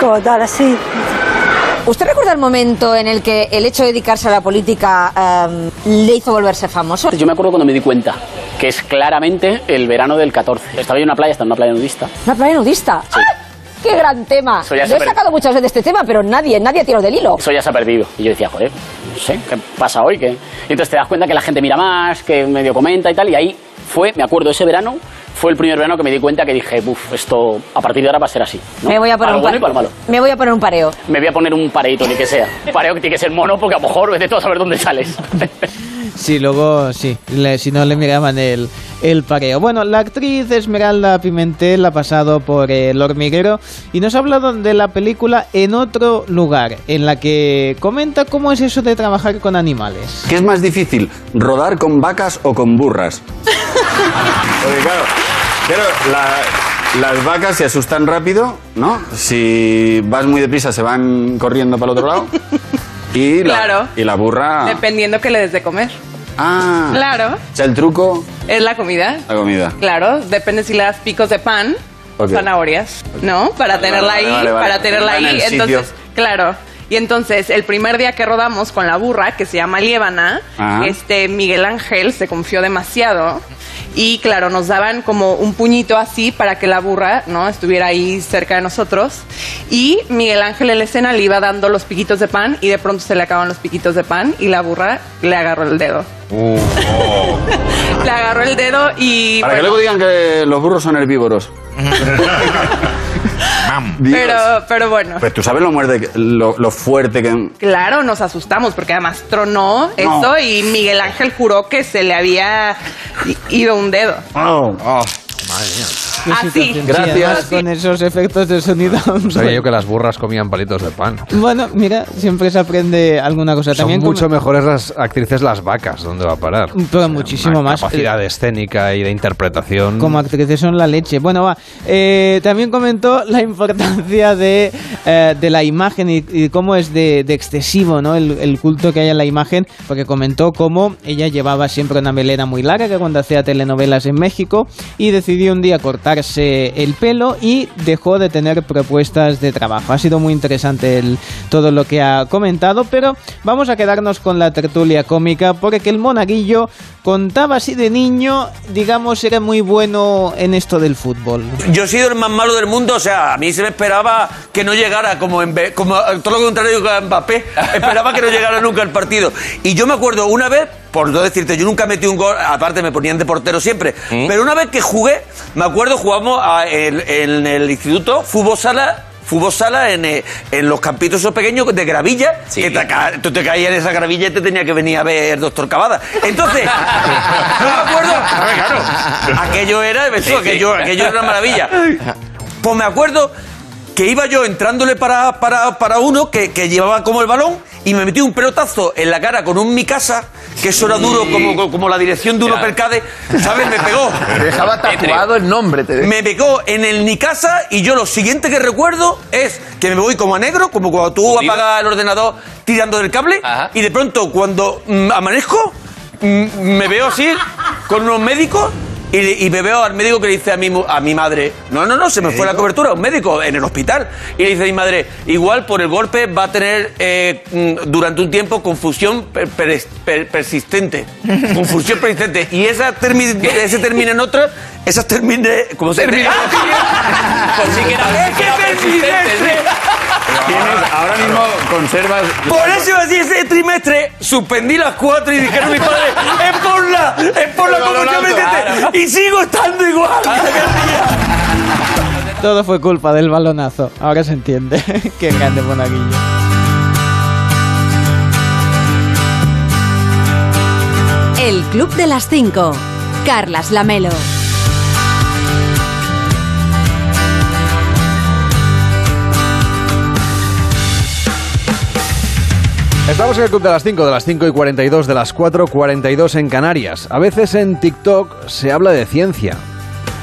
como, como tal, así. ¿Usted recuerda el momento en el que el hecho de dedicarse a la política em, le hizo volverse famoso? Yo me acuerdo cuando me di cuenta que es claramente el verano del 14. Estaba yo en una playa, estaba en una playa nudista. ¿Una playa nudista? ¡Ah! ¡Qué gran tema! Eso ya Yo se he per- sacado muchas veces este tema, pero nadie, nadie ha tirado del hilo. Eso ya se ha perdido. Y yo decía, joder, no sé, ¿qué pasa hoy? ¿Qué? Y entonces te das cuenta que la gente mira más, que medio comenta y tal. Y ahí fue, me acuerdo, ese verano, fue el primer verano que me di cuenta que dije, uff, esto a partir de ahora va a ser así. ¿no? Me voy a poner para lo un bueno y pa- para lo malo. Me voy a poner un pareo. Me voy a poner un pareito, ni que sea. Un pareo que tiene que ser mono, porque a lo mejor vete tú a saber dónde sales. Sí, luego sí, le- si no le miraban el, el pareo. Bueno, la actriz Esmeralda Pimentel ha pasado por El Hormiguero y nos ha hablado de la película En otro lugar, en la que comenta cómo es eso de trabajar con animales. ¿Qué es más difícil, rodar con vacas o con burras? Porque claro, claro, la- las vacas se asustan rápido, ¿no? Si vas muy deprisa se van corriendo para el otro lado. Y la, Claro. y la burra... Dependiendo que le des de comer. Ah. Claro. O sea, el truco, Es la comida. la comida. Claro. Depende si le das picos de pan, Ok. zanahorias, ¿no? Para Vale, tenerla vale, ahí, vale, para tenerla ahí. en Entonces, sitio. claro. Y entonces, el primer día que rodamos con la burra, que se llama Liébana, Ajá. este Miguel Ángel se confió demasiado. Y claro, nos daban como un puñito así para que la burra no estuviera ahí cerca de nosotros. Y Miguel Ángel en la escena le iba dando los piquitos de pan y de pronto se le acaban los piquitos de pan y la burra le agarró el dedo. Le agarró el dedo y... Para que luego digan que los burros son herbívoros. Dios. pero, pero bueno. Pues tú sabes lo, muerde que- lo, lo fuerte que... Claro, nos asustamos porque además tronó No. eso y Miguel Ángel juró que se le había ido un dedo. Oh. Madre mía. Qué Así. Gracias. con esos efectos de sonido. Sabía yo que las burras comían palitos de pan. Bueno, mira, siempre se aprende alguna cosa. Son También como- mucho mejores las actrices las vacas, ¿dónde va a parar? Pero muchísimo Una más. Capacidad escénica y de interpretación. Como actrices son la leche. Bueno, va. eh, también comentó la importancia de, eh, de la imagen y, y cómo es de, de excesivo ¿no? el, el culto que hay en la imagen, porque comentó cómo ella llevaba siempre una melena muy larga que cuando hacía telenovelas en México y decidió un día cortarse el pelo y dejó de tener propuestas de trabajo. Ha sido muy interesante el, todo lo que ha comentado, pero vamos a quedarnos con la tertulia cómica porque el monaguillo contaba así de niño, digamos, era muy bueno en esto del fútbol. Yo he sido el más malo del mundo, o sea, a mí se me esperaba que no llegara como, en, como todo lo contrario que a Mbappé, esperaba que no llegara nunca el partido. Y yo me acuerdo una vez, por no decirte, yo nunca metí un gol, aparte me ponían de portero siempre, pero una vez que jugué, me acuerdo, jugamos a- en, en el instituto, fútbol sala, fútbol sala en, eh, en los campitos esos pequeños de gravilla, que te tú te caías en esa gravilla y te tenía que venir a ver doctor Cavada. Entonces, no me acuerdo, aquello era, ves tú, aquello, aquello era una maravilla. Pues me acuerdo que iba yo entrándole para, para, para uno que, que llevaba como el balón y me metí un pelotazo en la cara con un mi casa, que eso era duro como, como la dirección de un Opercade, ¿sabes? Me pegó. Te dejaba tatuado el nombre. Te... Me pegó en el mi casa y yo lo siguiente que recuerdo es que me voy como a negro, como cuando tú apagas el ordenador tirando del cable y de pronto cuando mm, amanezco mm, me veo así con unos médicos y, me veo al médico que le dice a mi, a mi madre, no, no, no, se me fue la cobertura, un médico en el hospital. Y le dice a mi madre, igual por el golpe va a tener eh, mm, durante un tiempo confusión per- per- per- persistente. confusión persistente. Y esa termi- ese termina en otra, esas termina... ¿Cómo se Termina Pues sí que era- Es que persistente. Tienes, ahora mismo conservas... Por eso así ese trimestre suspendí las cuatro y dijeron mis padres, es por la, es por la persistente. Y sigo estando igual. Todo fue culpa del balonazo. Ahora se entiende. Qué grande monaguillo. El Club de las Cinco. Carlas Lamelo. Estamos en el Club de las 5, de las 5 y 42, de las 4, 42 en Canarias. A veces en TikTok se habla de ciencia.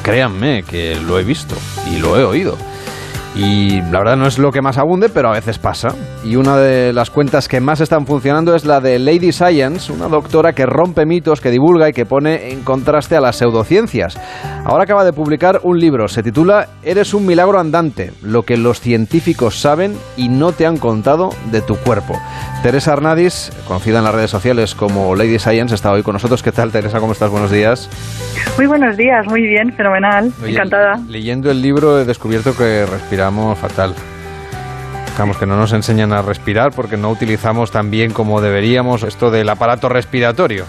Créanme que lo he visto y lo he oído. Y la verdad no es lo que más abunde, pero a veces pasa. Y una de las cuentas que más están funcionando es la de Lady Science, una doctora que rompe mitos, que divulga y que pone en contraste a las pseudociencias. Ahora acaba de publicar un libro, se titula Eres un milagro andante, lo que los científicos saben y no te han contado de tu cuerpo. Teresa Arnadis, conocida en las redes sociales como Lady Science, está hoy con nosotros. ¿Qué tal, Teresa? ¿Cómo estás? Buenos días. Muy buenos días, muy bien, fenomenal, Oye, encantada. Leyendo el libro he descubierto que respiramos fatal. Digamos que no nos enseñan a respirar porque no utilizamos tan bien como deberíamos esto del aparato respiratorio.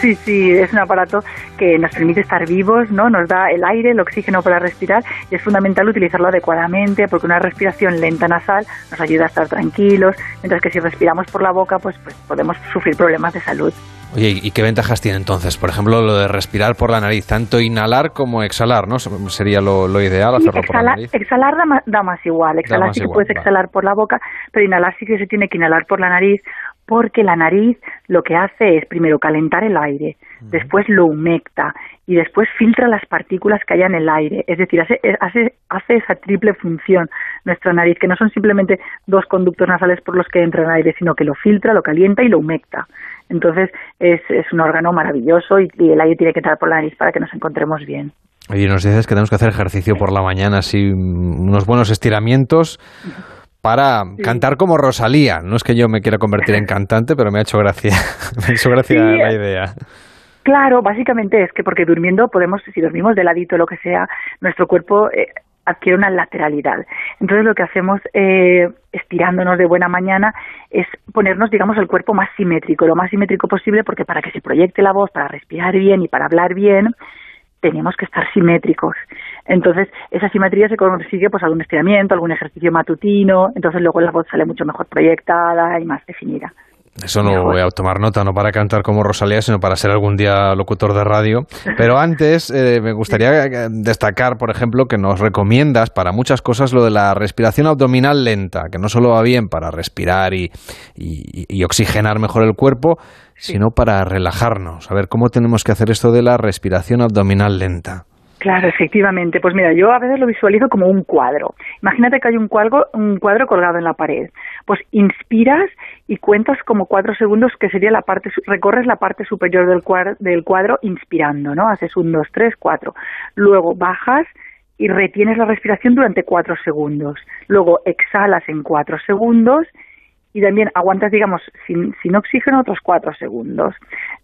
Sí, sí, es un aparato que nos permite estar vivos, ¿no? Nos da el aire, el oxígeno para respirar y es fundamental utilizarlo adecuadamente porque una respiración lenta nasal nos ayuda a estar tranquilos, mientras que si respiramos por la boca, pues, pues podemos sufrir problemas de salud. Oye, ¿y qué ventajas tiene entonces? Por ejemplo, lo de respirar por la nariz, tanto inhalar como exhalar, ¿no? Sería lo, lo ideal hacerlo por la exhalar, nariz. exhalar da, ma- da más igual, exhalar más sí que puedes vale. exhalar por la boca, pero inhalar sí que se tiene que inhalar por la nariz porque la nariz lo que hace es primero calentar el aire, después lo humecta y después filtra las partículas que haya en el aire. Es decir, hace, hace, hace esa triple función nuestra nariz, que no son simplemente dos conductos nasales por los que entra el aire, sino que lo filtra, lo calienta y lo humecta. Entonces es, es un órgano maravilloso y, y el aire tiene que entrar por la nariz para que nos encontremos bien. Oye, nos dices que tenemos que hacer ejercicio por la mañana, así mm, unos buenos estiramientos para cantar como Rosalía. No es que yo me quiera convertir en cantante, pero me ha hecho gracia, me ha hecho gracia Sí. la idea. Claro, básicamente es que porque durmiendo podemos, si dormimos de ladito o lo que sea, nuestro cuerpo eh, adquiere una lateralidad. Entonces lo que hacemos eh, estirándonos de buena mañana es ponernos, digamos, el cuerpo más simétrico, lo más simétrico posible, porque para que se proyecte la voz, para respirar bien y para hablar bien, tenemos que estar simétricos. Entonces, esa simetría se consigue pues algún estiramiento, algún ejercicio matutino, entonces luego la voz sale mucho mejor proyectada y más definida. Eso no voy a tomar nota, no para cantar como Rosalía, sino para ser algún día locutor de radio. Pero antes eh, me gustaría eh, destacar, por ejemplo, que nos recomiendas para muchas cosas lo de la respiración abdominal lenta, que no solo va bien para respirar y, y- y oxigenar mejor el cuerpo, sino para relajarnos. A ver, ¿cómo tenemos que hacer esto de la respiración abdominal lenta? Claro, efectivamente. Pues mira, yo a veces lo visualizo como un cuadro. Imagínate que hay un cuadro, un cuadro colgado en la pared. Pues inspiras y cuentas como cuatro segundos que sería la parte, recorres la parte superior del cuadro, del cuadro inspirando, ¿no? Haces un, dos, tres, cuatro. Luego bajas y retienes la respiración durante cuatro segundos. Luego exhalas en cuatro segundos y también aguantas, digamos, sin, sin oxígeno otros cuatro segundos.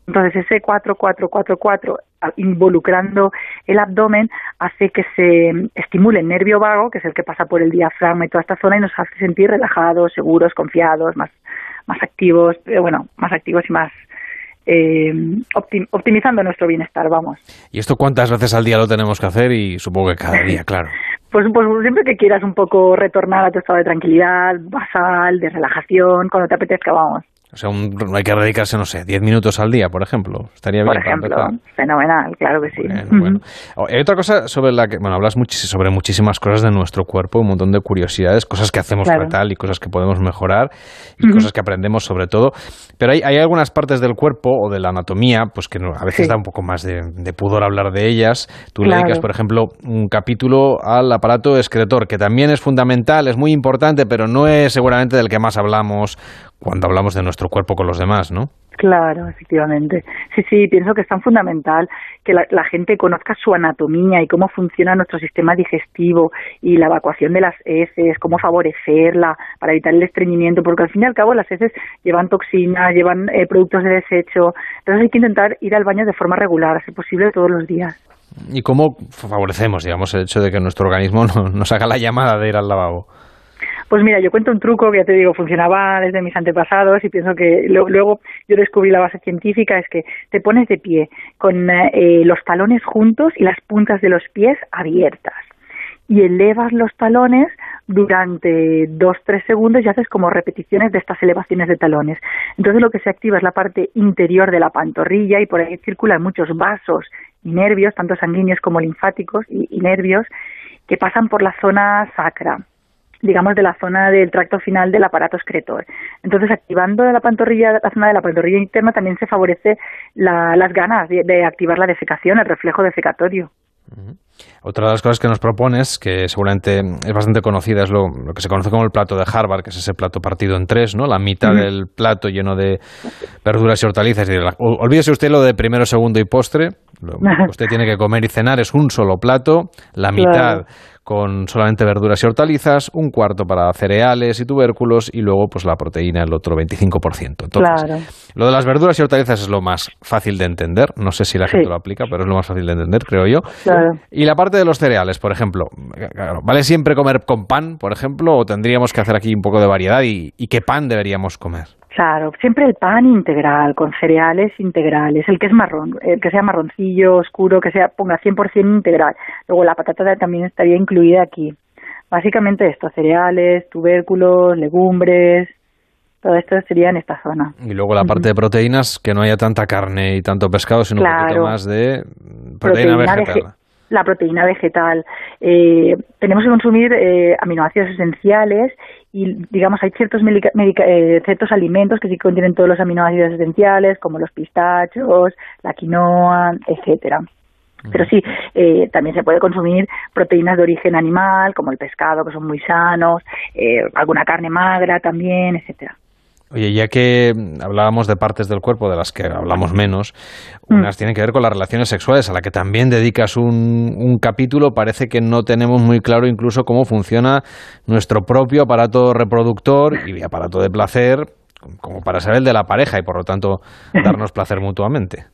Entonces ese 4, 4, 4, 4, a- involucrando el abdomen, hace que se estimule el nervio vago, que es el que pasa por el diafragma y toda esta zona, y nos hace sentir relajados, seguros, confiados, más, más activos, eh, bueno, más activos y más eh, optim- optimizando nuestro bienestar, vamos. ¿Y esto cuántas veces al día lo tenemos que hacer? Y supongo que cada día, claro. Pues, pues siempre que quieras un poco retornar a tu estado de tranquilidad, basal, de relajación, cuando te apetezca, vamos. O sea, un- hay que dedicarse, no sé, 10 minutos al día, por ejemplo. Estaría bien Por ejemplo, fenomenal, claro que sí. Bueno. Oh, Hay otra cosa sobre la que, bueno, hablas muchis- sobre muchísimas cosas de nuestro cuerpo, un montón de curiosidades, cosas que hacemos Claro. fatal y cosas que podemos mejorar y cosas que aprendemos sobre todo. Pero hay, hay algunas partes del cuerpo o de la anatomía, pues que a veces Sí. da un poco más de, de pudor hablar de ellas. Tú le Claro. dedicas, por ejemplo, un capítulo al aparato excretor, que también es fundamental, es muy importante, pero no es seguramente del que más hablamos cuando hablamos de nuestro cuerpo con los demás, ¿no? Claro, efectivamente. Sí, sí, pienso que es tan fundamental que la, la gente conozca su anatomía y cómo funciona nuestro sistema digestivo y la evacuación de las heces, cómo favorecerla para evitar el estreñimiento, porque al fin y al cabo las heces llevan toxinas, llevan eh, productos de desecho. Entonces hay que intentar ir al baño de forma regular, ser posible todos los días. ¿Y cómo favorecemos, digamos, el hecho de que nuestro organismo no- nos haga la llamada de ir al lavabo? Pues mira, yo cuento un truco que ya te digo, funcionaba desde mis antepasados y pienso que luego yo descubrí la base científica, es que te pones de pie con eh, los talones juntos y las puntas de los pies abiertas y elevas los talones durante dos, tres segundos y haces como repeticiones de estas elevaciones de talones. Entonces lo que se activa es la parte interior de la pantorrilla y por ahí circulan muchos vasos y nervios, tanto sanguíneos como linfáticos y nervios, que pasan por la zona sacra digamos, de la zona del tracto final del aparato excretor. Entonces, activando la pantorrilla, la zona de la pantorrilla interna, también se favorece la- las ganas de, de activar la defecación, el reflejo defecatorio. Otra de las cosas que nos propones, que seguramente es bastante conocida, es lo, lo, que se conoce como el plato de Harvard, que es ese plato partido en tres, ¿no? La mitad del plato lleno de verduras y hortalizas. Olvídese usted lo de primero, segundo y postre. Lo que usted tiene que comer y cenar es un solo plato, la Claro. mitad con solamente verduras y hortalizas, un cuarto para cereales y tubérculos y luego pues la proteína el otro 25%. Entonces, claro. lo de las verduras y hortalizas es lo más fácil de entender. No sé si la gente Sí. lo aplica, pero es lo más fácil de entender, creo yo. Claro. Y la parte de los cereales, por ejemplo. claro, ¿Vale siempre comer con pan, por ejemplo? ¿O tendríamos que hacer aquí un poco de variedad? ¿Y, y qué pan deberíamos comer? Claro, siempre el pan integral, con cereales integrales, el que es marrón, el que sea marroncillo, oscuro, que sea ponga 100% integral. Luego la patata también estaría incluida aquí. Básicamente esto, cereales, tubérculos, legumbres, todo esto sería en esta zona. Y luego la parte de proteínas, que no haya tanta carne y tanto pescado, sino un poquito más de proteína, vegetal. La proteína vegetal. Eh, tenemos que consumir eh, aminoácidos esenciales y, digamos, hay ciertos, eh, ciertos alimentos que sí contienen todos los aminoácidos esenciales, como los pistachos, la quinoa, etcétera. Pero sí, eh, también se puede consumir proteínas de origen animal, como el pescado, que son muy sanos, eh, alguna carne magra también, etcétera. Oye, ya que mm, hablábamos de partes del cuerpo de las que hablamos menos, unas tienen que ver con las relaciones sexuales, a la que también dedicas un, un capítulo. Parece que no tenemos muy claro incluso cómo funciona nuestro propio aparato reproductor y aparato de placer, como para ser el de la pareja y por lo tanto darnos placer mutuamente.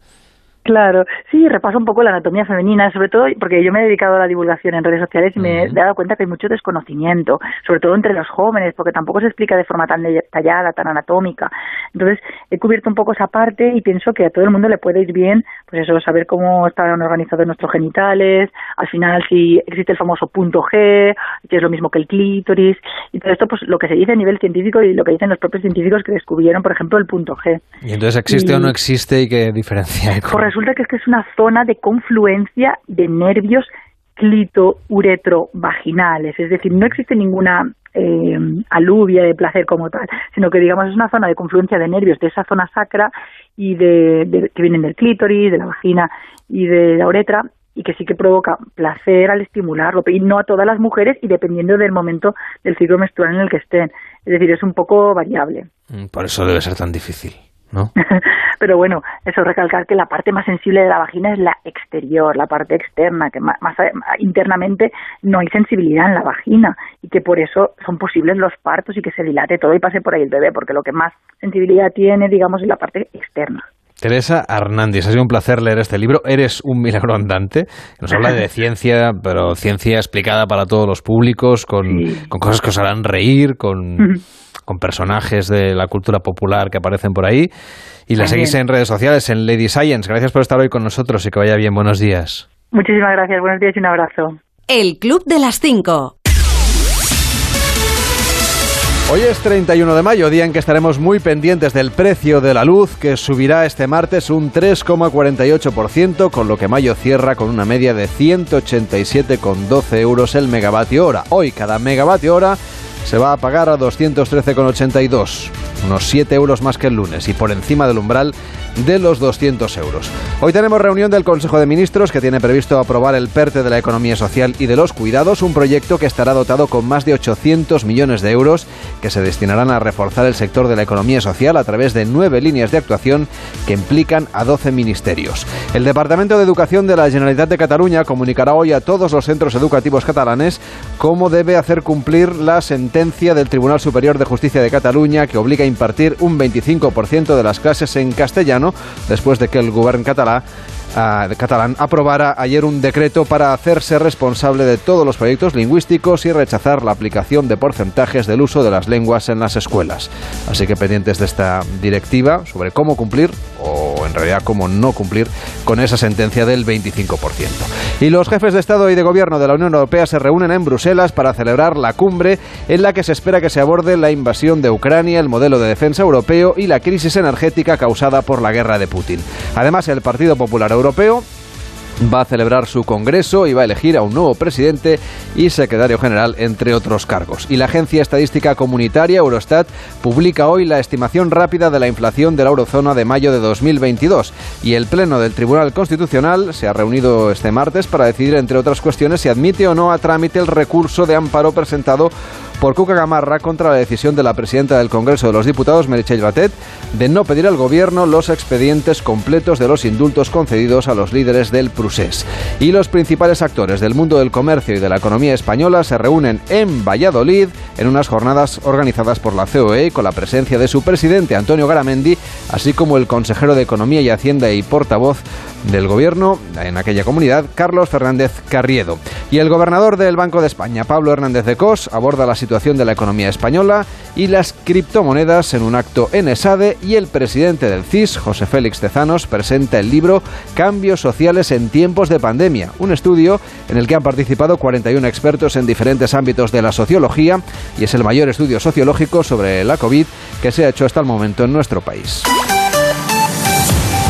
Claro, sí, repaso un poco la anatomía femenina, sobre todo porque yo me he dedicado a la divulgación en redes sociales y me he dado cuenta que hay mucho desconocimiento, sobre todo entre los jóvenes, porque tampoco se explica de forma tan detallada, tan anatómica. Entonces, he cubierto un poco esa parte y pienso que a todo el mundo le puede ir bien, pues eso, saber cómo están organizados nuestros genitales, al final si existe el famoso punto G, que es lo mismo que el clítoris, y todo esto, pues lo que se dice a nivel científico y lo que dicen los propios científicos que descubrieron, por ejemplo, el punto G. Y entonces, ¿existe Y- o no existe y qué diferencia hay? con- resulta que es que es una zona de confluencia de nervios clito-uretro-vaginales, es decir, no existe ninguna eh, aluvia de placer como tal, sino que digamos es una zona de confluencia de nervios de esa zona sacra y de, de- que vienen del clítoris, de la vagina y de la uretra y que sí que provoca placer al estimularlo, y no a todas las mujeres y dependiendo del momento del ciclo menstrual en el que estén. Es decir, es un poco variable. Mm, Por eso debe ser tan difícil, ¿no? Pero bueno, eso recalcar que la parte más sensible de la vagina es la exterior, la parte externa, que más, a- internamente no hay sensibilidad en la vagina y que por eso son posibles los partos y que se dilate todo y pase por ahí el bebé, porque lo que más sensibilidad tiene, digamos, es la parte externa. Teresa Hernández, ha sido un placer leer este libro. Eres un milagro andante. Nos habla de ciencia, pero ciencia explicada para todos los públicos, con, con cosas que os harán reír, con, con personajes de la cultura popular que aparecen por ahí. Y la seguís en redes sociales, en Lady Science. Gracias por estar hoy con nosotros y que vaya bien. Buenos días. Muchísimas gracias, buenos días y un abrazo. El Club de las 5. Hoy es 31 de mayo, día en que estaremos muy pendientes del precio de la luz, que subirá este martes un 3,48%, con lo que mayo cierra con una media de 187,12 euros el megavatio hora. Hoy cada megavatio hora se va a pagar a 213,82, unos 7 euros más que el lunes y por encima del umbral de los 200 euros. Hoy tenemos reunión del Consejo de Ministros que tiene previsto aprobar el PERTE de la economía social y de los cuidados, un proyecto que estará dotado con más de 800 millones de euros que se destinarán a reforzar el sector de la economía social a través de nueve líneas de actuación que implican a 12 ministerios. El Departamento de Educación de la Generalitat de Cataluña comunicará hoy a todos los centros educativos catalanes cómo debe hacer cumplir la sentencia del Tribunal Superior de Justicia de Cataluña que obliga a impartir un 25% de las clases en castellano después de que el gobierno ah, catalán aprobara ayer un decreto para hacerse responsable de todos los proyectos lingüísticos y rechazar la aplicación de porcentajes del uso de las lenguas en las escuelas. Así que pendientes de esta directiva sobre cómo cumplir o en realidad cómo no cumplir con esa sentencia del 25%. Y los jefes de Estado y de Gobierno de la Unión Europea se reúnen en Bruselas para celebrar la cumbre en la que se espera que se aborde la invasión de Ucrania, el modelo de defensa europeo y la crisis energética causada por la guerra de Putin. Además, el Partido Popular Europeo va a celebrar su congreso y va a elegir a un nuevo presidente y secretario general, entre otros cargos. Y la Agencia Estadística Comunitaria, Eurostat, publica hoy la estimación rápida de la inflación de la eurozona de mayo de 2022. Y el Pleno del Tribunal Constitucional se ha reunido este martes para decidir, entre otras cuestiones, si admite o no a trámite el recurso de amparo presentado por Cuca Gamarra contra la decisión de la presidenta del Congreso de los Diputados, Meritxell Batet, de no pedir al Gobierno los expedientes completos de los indultos concedidos a los líderes del Prusés. Y los principales actores del mundo del comercio y de la economía española se reúnen en Valladolid en unas jornadas organizadas por la COE con la presencia de su presidente, Antonio Garamendi, así como el consejero de Economía y Hacienda y portavoz del Gobierno en aquella comunidad, Carlos Fernández Carriedo. Y el gobernador del Banco de España, Pablo Hernández de Cos, aborda la situación de la economía española y las criptomonedas en un acto en ESADE y el presidente del CIS, José Félix Tezanos, presenta el libro Cambios sociales en tiempos de pandemia, un estudio en el que han participado 41 expertos en diferentes ámbitos de la sociología y es el mayor estudio sociológico sobre la COVID que se ha hecho hasta el momento en nuestro país.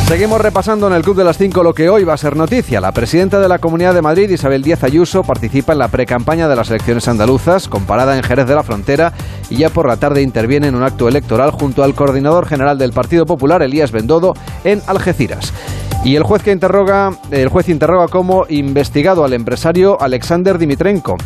Seguimos repasando en el Club de las 5 lo que hoy va a ser noticia. La presidenta de la Comunidad de Madrid, Isabel Díaz Ayuso, participa en la precampaña de las elecciones andaluzas, comparada en Jerez de la Frontera, y ya por la tarde interviene en un acto electoral junto al coordinador general del Partido Popular, Elías Bendodo, en Algeciras. Y el juez que interroga, el juez interroga como investigado al empresario Alexander Dimitrenko,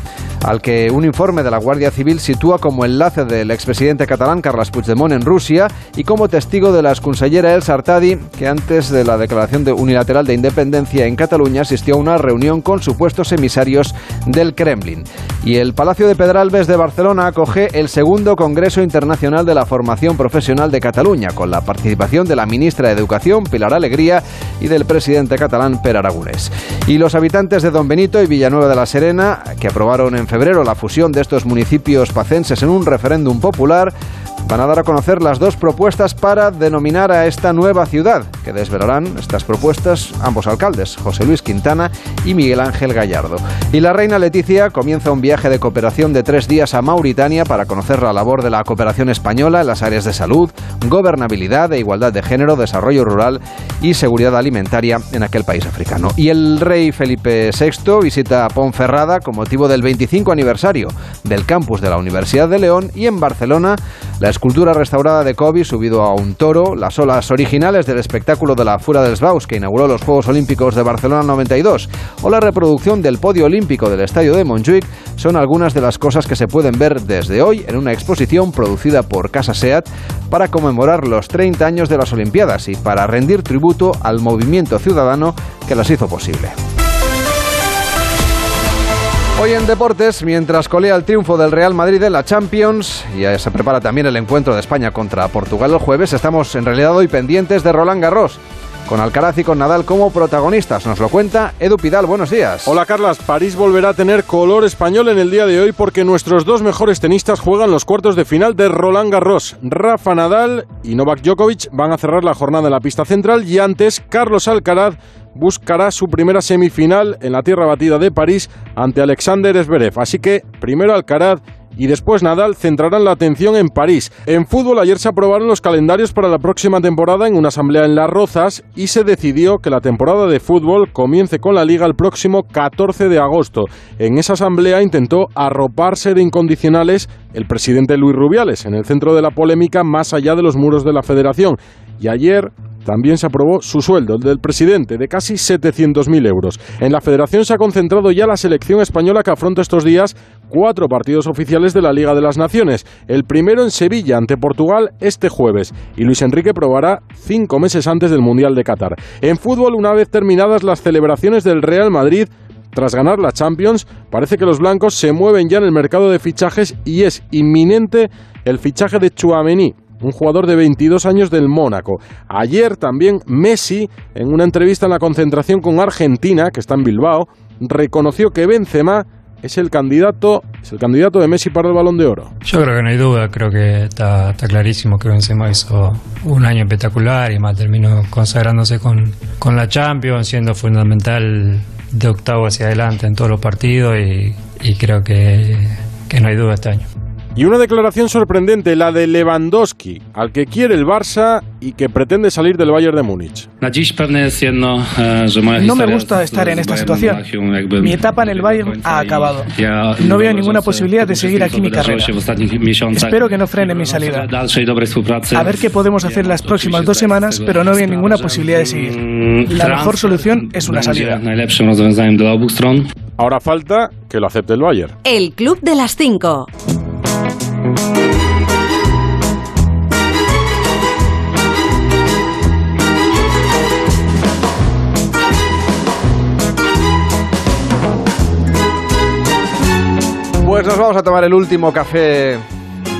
al que un informe de la Guardia Civil sitúa como enlace del expresidente catalán Carles Puigdemont en Rusia y como testigo de la exconsellera El Sartadi, que antes de la declaración de unilateral de independencia en Cataluña asistió a una reunión con supuestos emisarios del Kremlin. Y el Palacio de Pedralbes de Barcelona acoge el segundo Congreso Internacional de la Formación Profesional de Cataluña, con la participación de la ministra de Educación, Pilar Alegría, y del presidente catalán Per Aragonés. Y los habitantes de Don Benito y Villanueva de la Serena, que aprobaron en febrero la fusión de estos municipios pacenses en un referéndum popular, van a dar a conocer las dos propuestas para denominar a esta nueva ciudad, que desvelarán estas propuestas ambos alcaldes, José Luis Quintana y Miguel Ángel Gallardo. Y la reina Leticia comienza un viaje de cooperación de tres días a Mauritania para conocer la labor de la cooperación española en las áreas de salud, gobernabilidad e igualdad de género, desarrollo rural y seguridad alimentaria en aquel país africano. Y el rey Felipe VI visita Ponferrada con motivo del 25 aniversario del campus de la Universidad de León y en Barcelona la escultura restaurada de Kobe subido a un toro, las olas originales del espectáculo de la Fura dels Baus que inauguró los Juegos Olímpicos de Barcelona 92 o la reproducción del podio olímpico del estadio de Montjuic son algunas de las cosas que se pueden ver desde hoy en una exposición producida por Casa Seat para conmemorar los 30 años de las Olimpiadas y para rendir tributo al movimiento ciudadano que las hizo posible. Hoy en Deportes, mientras colea el triunfo del Real Madrid en la Champions y se prepara también el encuentro de España contra Portugal el jueves, estamos en realidad hoy pendientes de Roland Garros. Con Alcaraz y con Nadal como protagonistas. Nos lo cuenta Edu Pidal. Buenos días. Hola Carlas. París volverá a tener color español en el día de hoy porque nuestros dos mejores tenistas juegan los cuartos de final de Roland Garros. Rafa Nadal y Novak Djokovic van a cerrar la jornada en la pista central y antes Carlos Alcaraz buscará su primera semifinal en la tierra batida de París ante Alexander Zverev. Así que primero Alcaraz y después Nadal centrarán la atención en París. En fútbol ayer se aprobaron los calendarios para la próxima temporada en una asamblea en Las Rozas y se decidió que la temporada de fútbol comience con la liga el próximo 14 de agosto. En esa asamblea intentó arroparse de incondicionales el presidente Luis Rubiales en el centro de la polémica más allá de los muros de la federación. Y ayer también se aprobó su sueldo, el del presidente, de casi 700.000 euros. En la federación se ha concentrado ya la selección española que afronta estos días cuatro partidos oficiales de la Liga de las Naciones. El primero en Sevilla ante Portugal este jueves y Luis Enrique probará cinco meses antes del Mundial de Qatar. En fútbol, una vez terminadas las celebraciones del Real Madrid, tras ganar la Champions, parece que los blancos se mueven ya en el mercado de fichajes y es inminente el fichaje de Chuamení, un jugador de 22 años del Mónaco. Ayer también Messi, en una entrevista en la concentración con Argentina, que está en Bilbao, reconoció que Benzema es el candidato, es el candidato de Messi para el Balón de Oro. Yo creo que no hay duda, creo que está, está clarísimo que Benzema hizo un año espectacular y más terminó consagrándose con, con la Champions, siendo fundamental de octavo hacia adelante en todos los partidos y, y creo que, que no hay duda este año. Y una declaración sorprendente, la de Lewandowski, al que quiere el Barça y que pretende salir del Bayern de Múnich. No me gusta estar en esta situación. Mi etapa en el Bayern ha acabado. No veo ninguna posibilidad de seguir aquí mi carrera. Espero que no frene mi salida. A ver qué podemos hacer las próximas dos semanas, pero no veo ninguna posibilidad de seguir. La mejor solución es una salida. Ahora falta que lo acepte el Bayern. El Club de las 5. Pues nos vamos a tomar el último café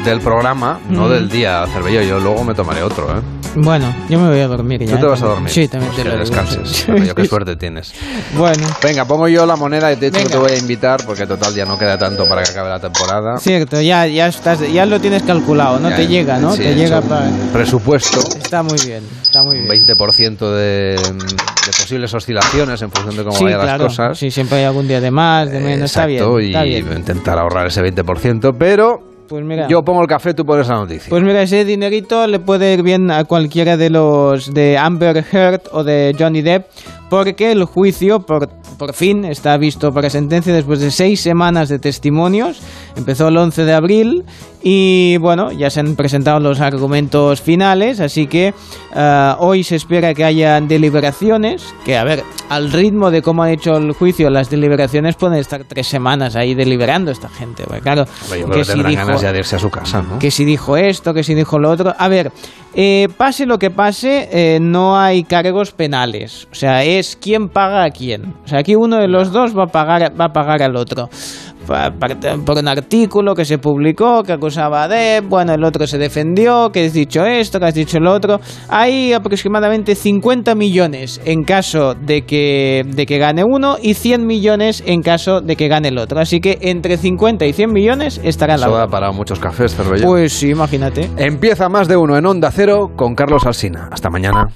del programa, no del día, Cervello. Yo luego me tomaré otro, ¿eh? Bueno, yo me voy a dormir ya. ¿Tú te vas a dormir? Sí, también Pues te que lo descanses. Cervello, qué suerte tienes. Bueno. Venga, pongo yo la moneda y de hecho Venga. te voy a invitar porque total ya no queda tanto para que acabe la temporada. Cierto, ya, ya, estás, ya lo tienes calculado, ¿no? Ya, te llega, ¿no? sí, te llega para... Presupuesto. Está muy bien, está muy Un bien. 20% de, de posibles oscilaciones en función de cómo sí, vayan claro. las cosas. Sí, siempre hay algún día de más, de menos, está bien. Exacto, está y bien. intentar ahorrar ese 20%, pero Pues mira. yo pongo el café, tú pones la noticia. Pues mira, ese dinerito le puede ir bien a cualquiera de los de Amber Heard o de Johnny Depp, porque el juicio por, por fin está visto para sentencia después de seis semanas de testimonios. Empezó el 11 de abril y bueno, ya se han presentado los argumentos finales, así que ah, hoy se espera que haya deliberaciones, que a ver, al ritmo de cómo han hecho el juicio, las deliberaciones pueden estar tres semanas ahí deliberando esta gente, porque claro, creo que, si dijo- ganas de irse a su casa, ¿no? que si dijo esto, que si dijo lo otro. A ver, eh, pase lo que pase, eh, no hay cargos penales. O sea, es quién paga a quién. O sea, aquí uno de los dos va a pagar, va a pagar al otro. Por un artículo que se publicó, que acusaba a Depp, bueno, el otro se defendió, que has dicho esto, que has dicho lo otro. Hay aproximadamente 50 millones en caso de que, de que gane uno y 100 millones en caso de que gane el otro. Así que entre 50 y 100 millones estará la Eso da para muchos cafés, Cervello. Pues sí, imagínate. Empieza más de uno en Onda Cero con Carlos Alsina. Hasta mañana.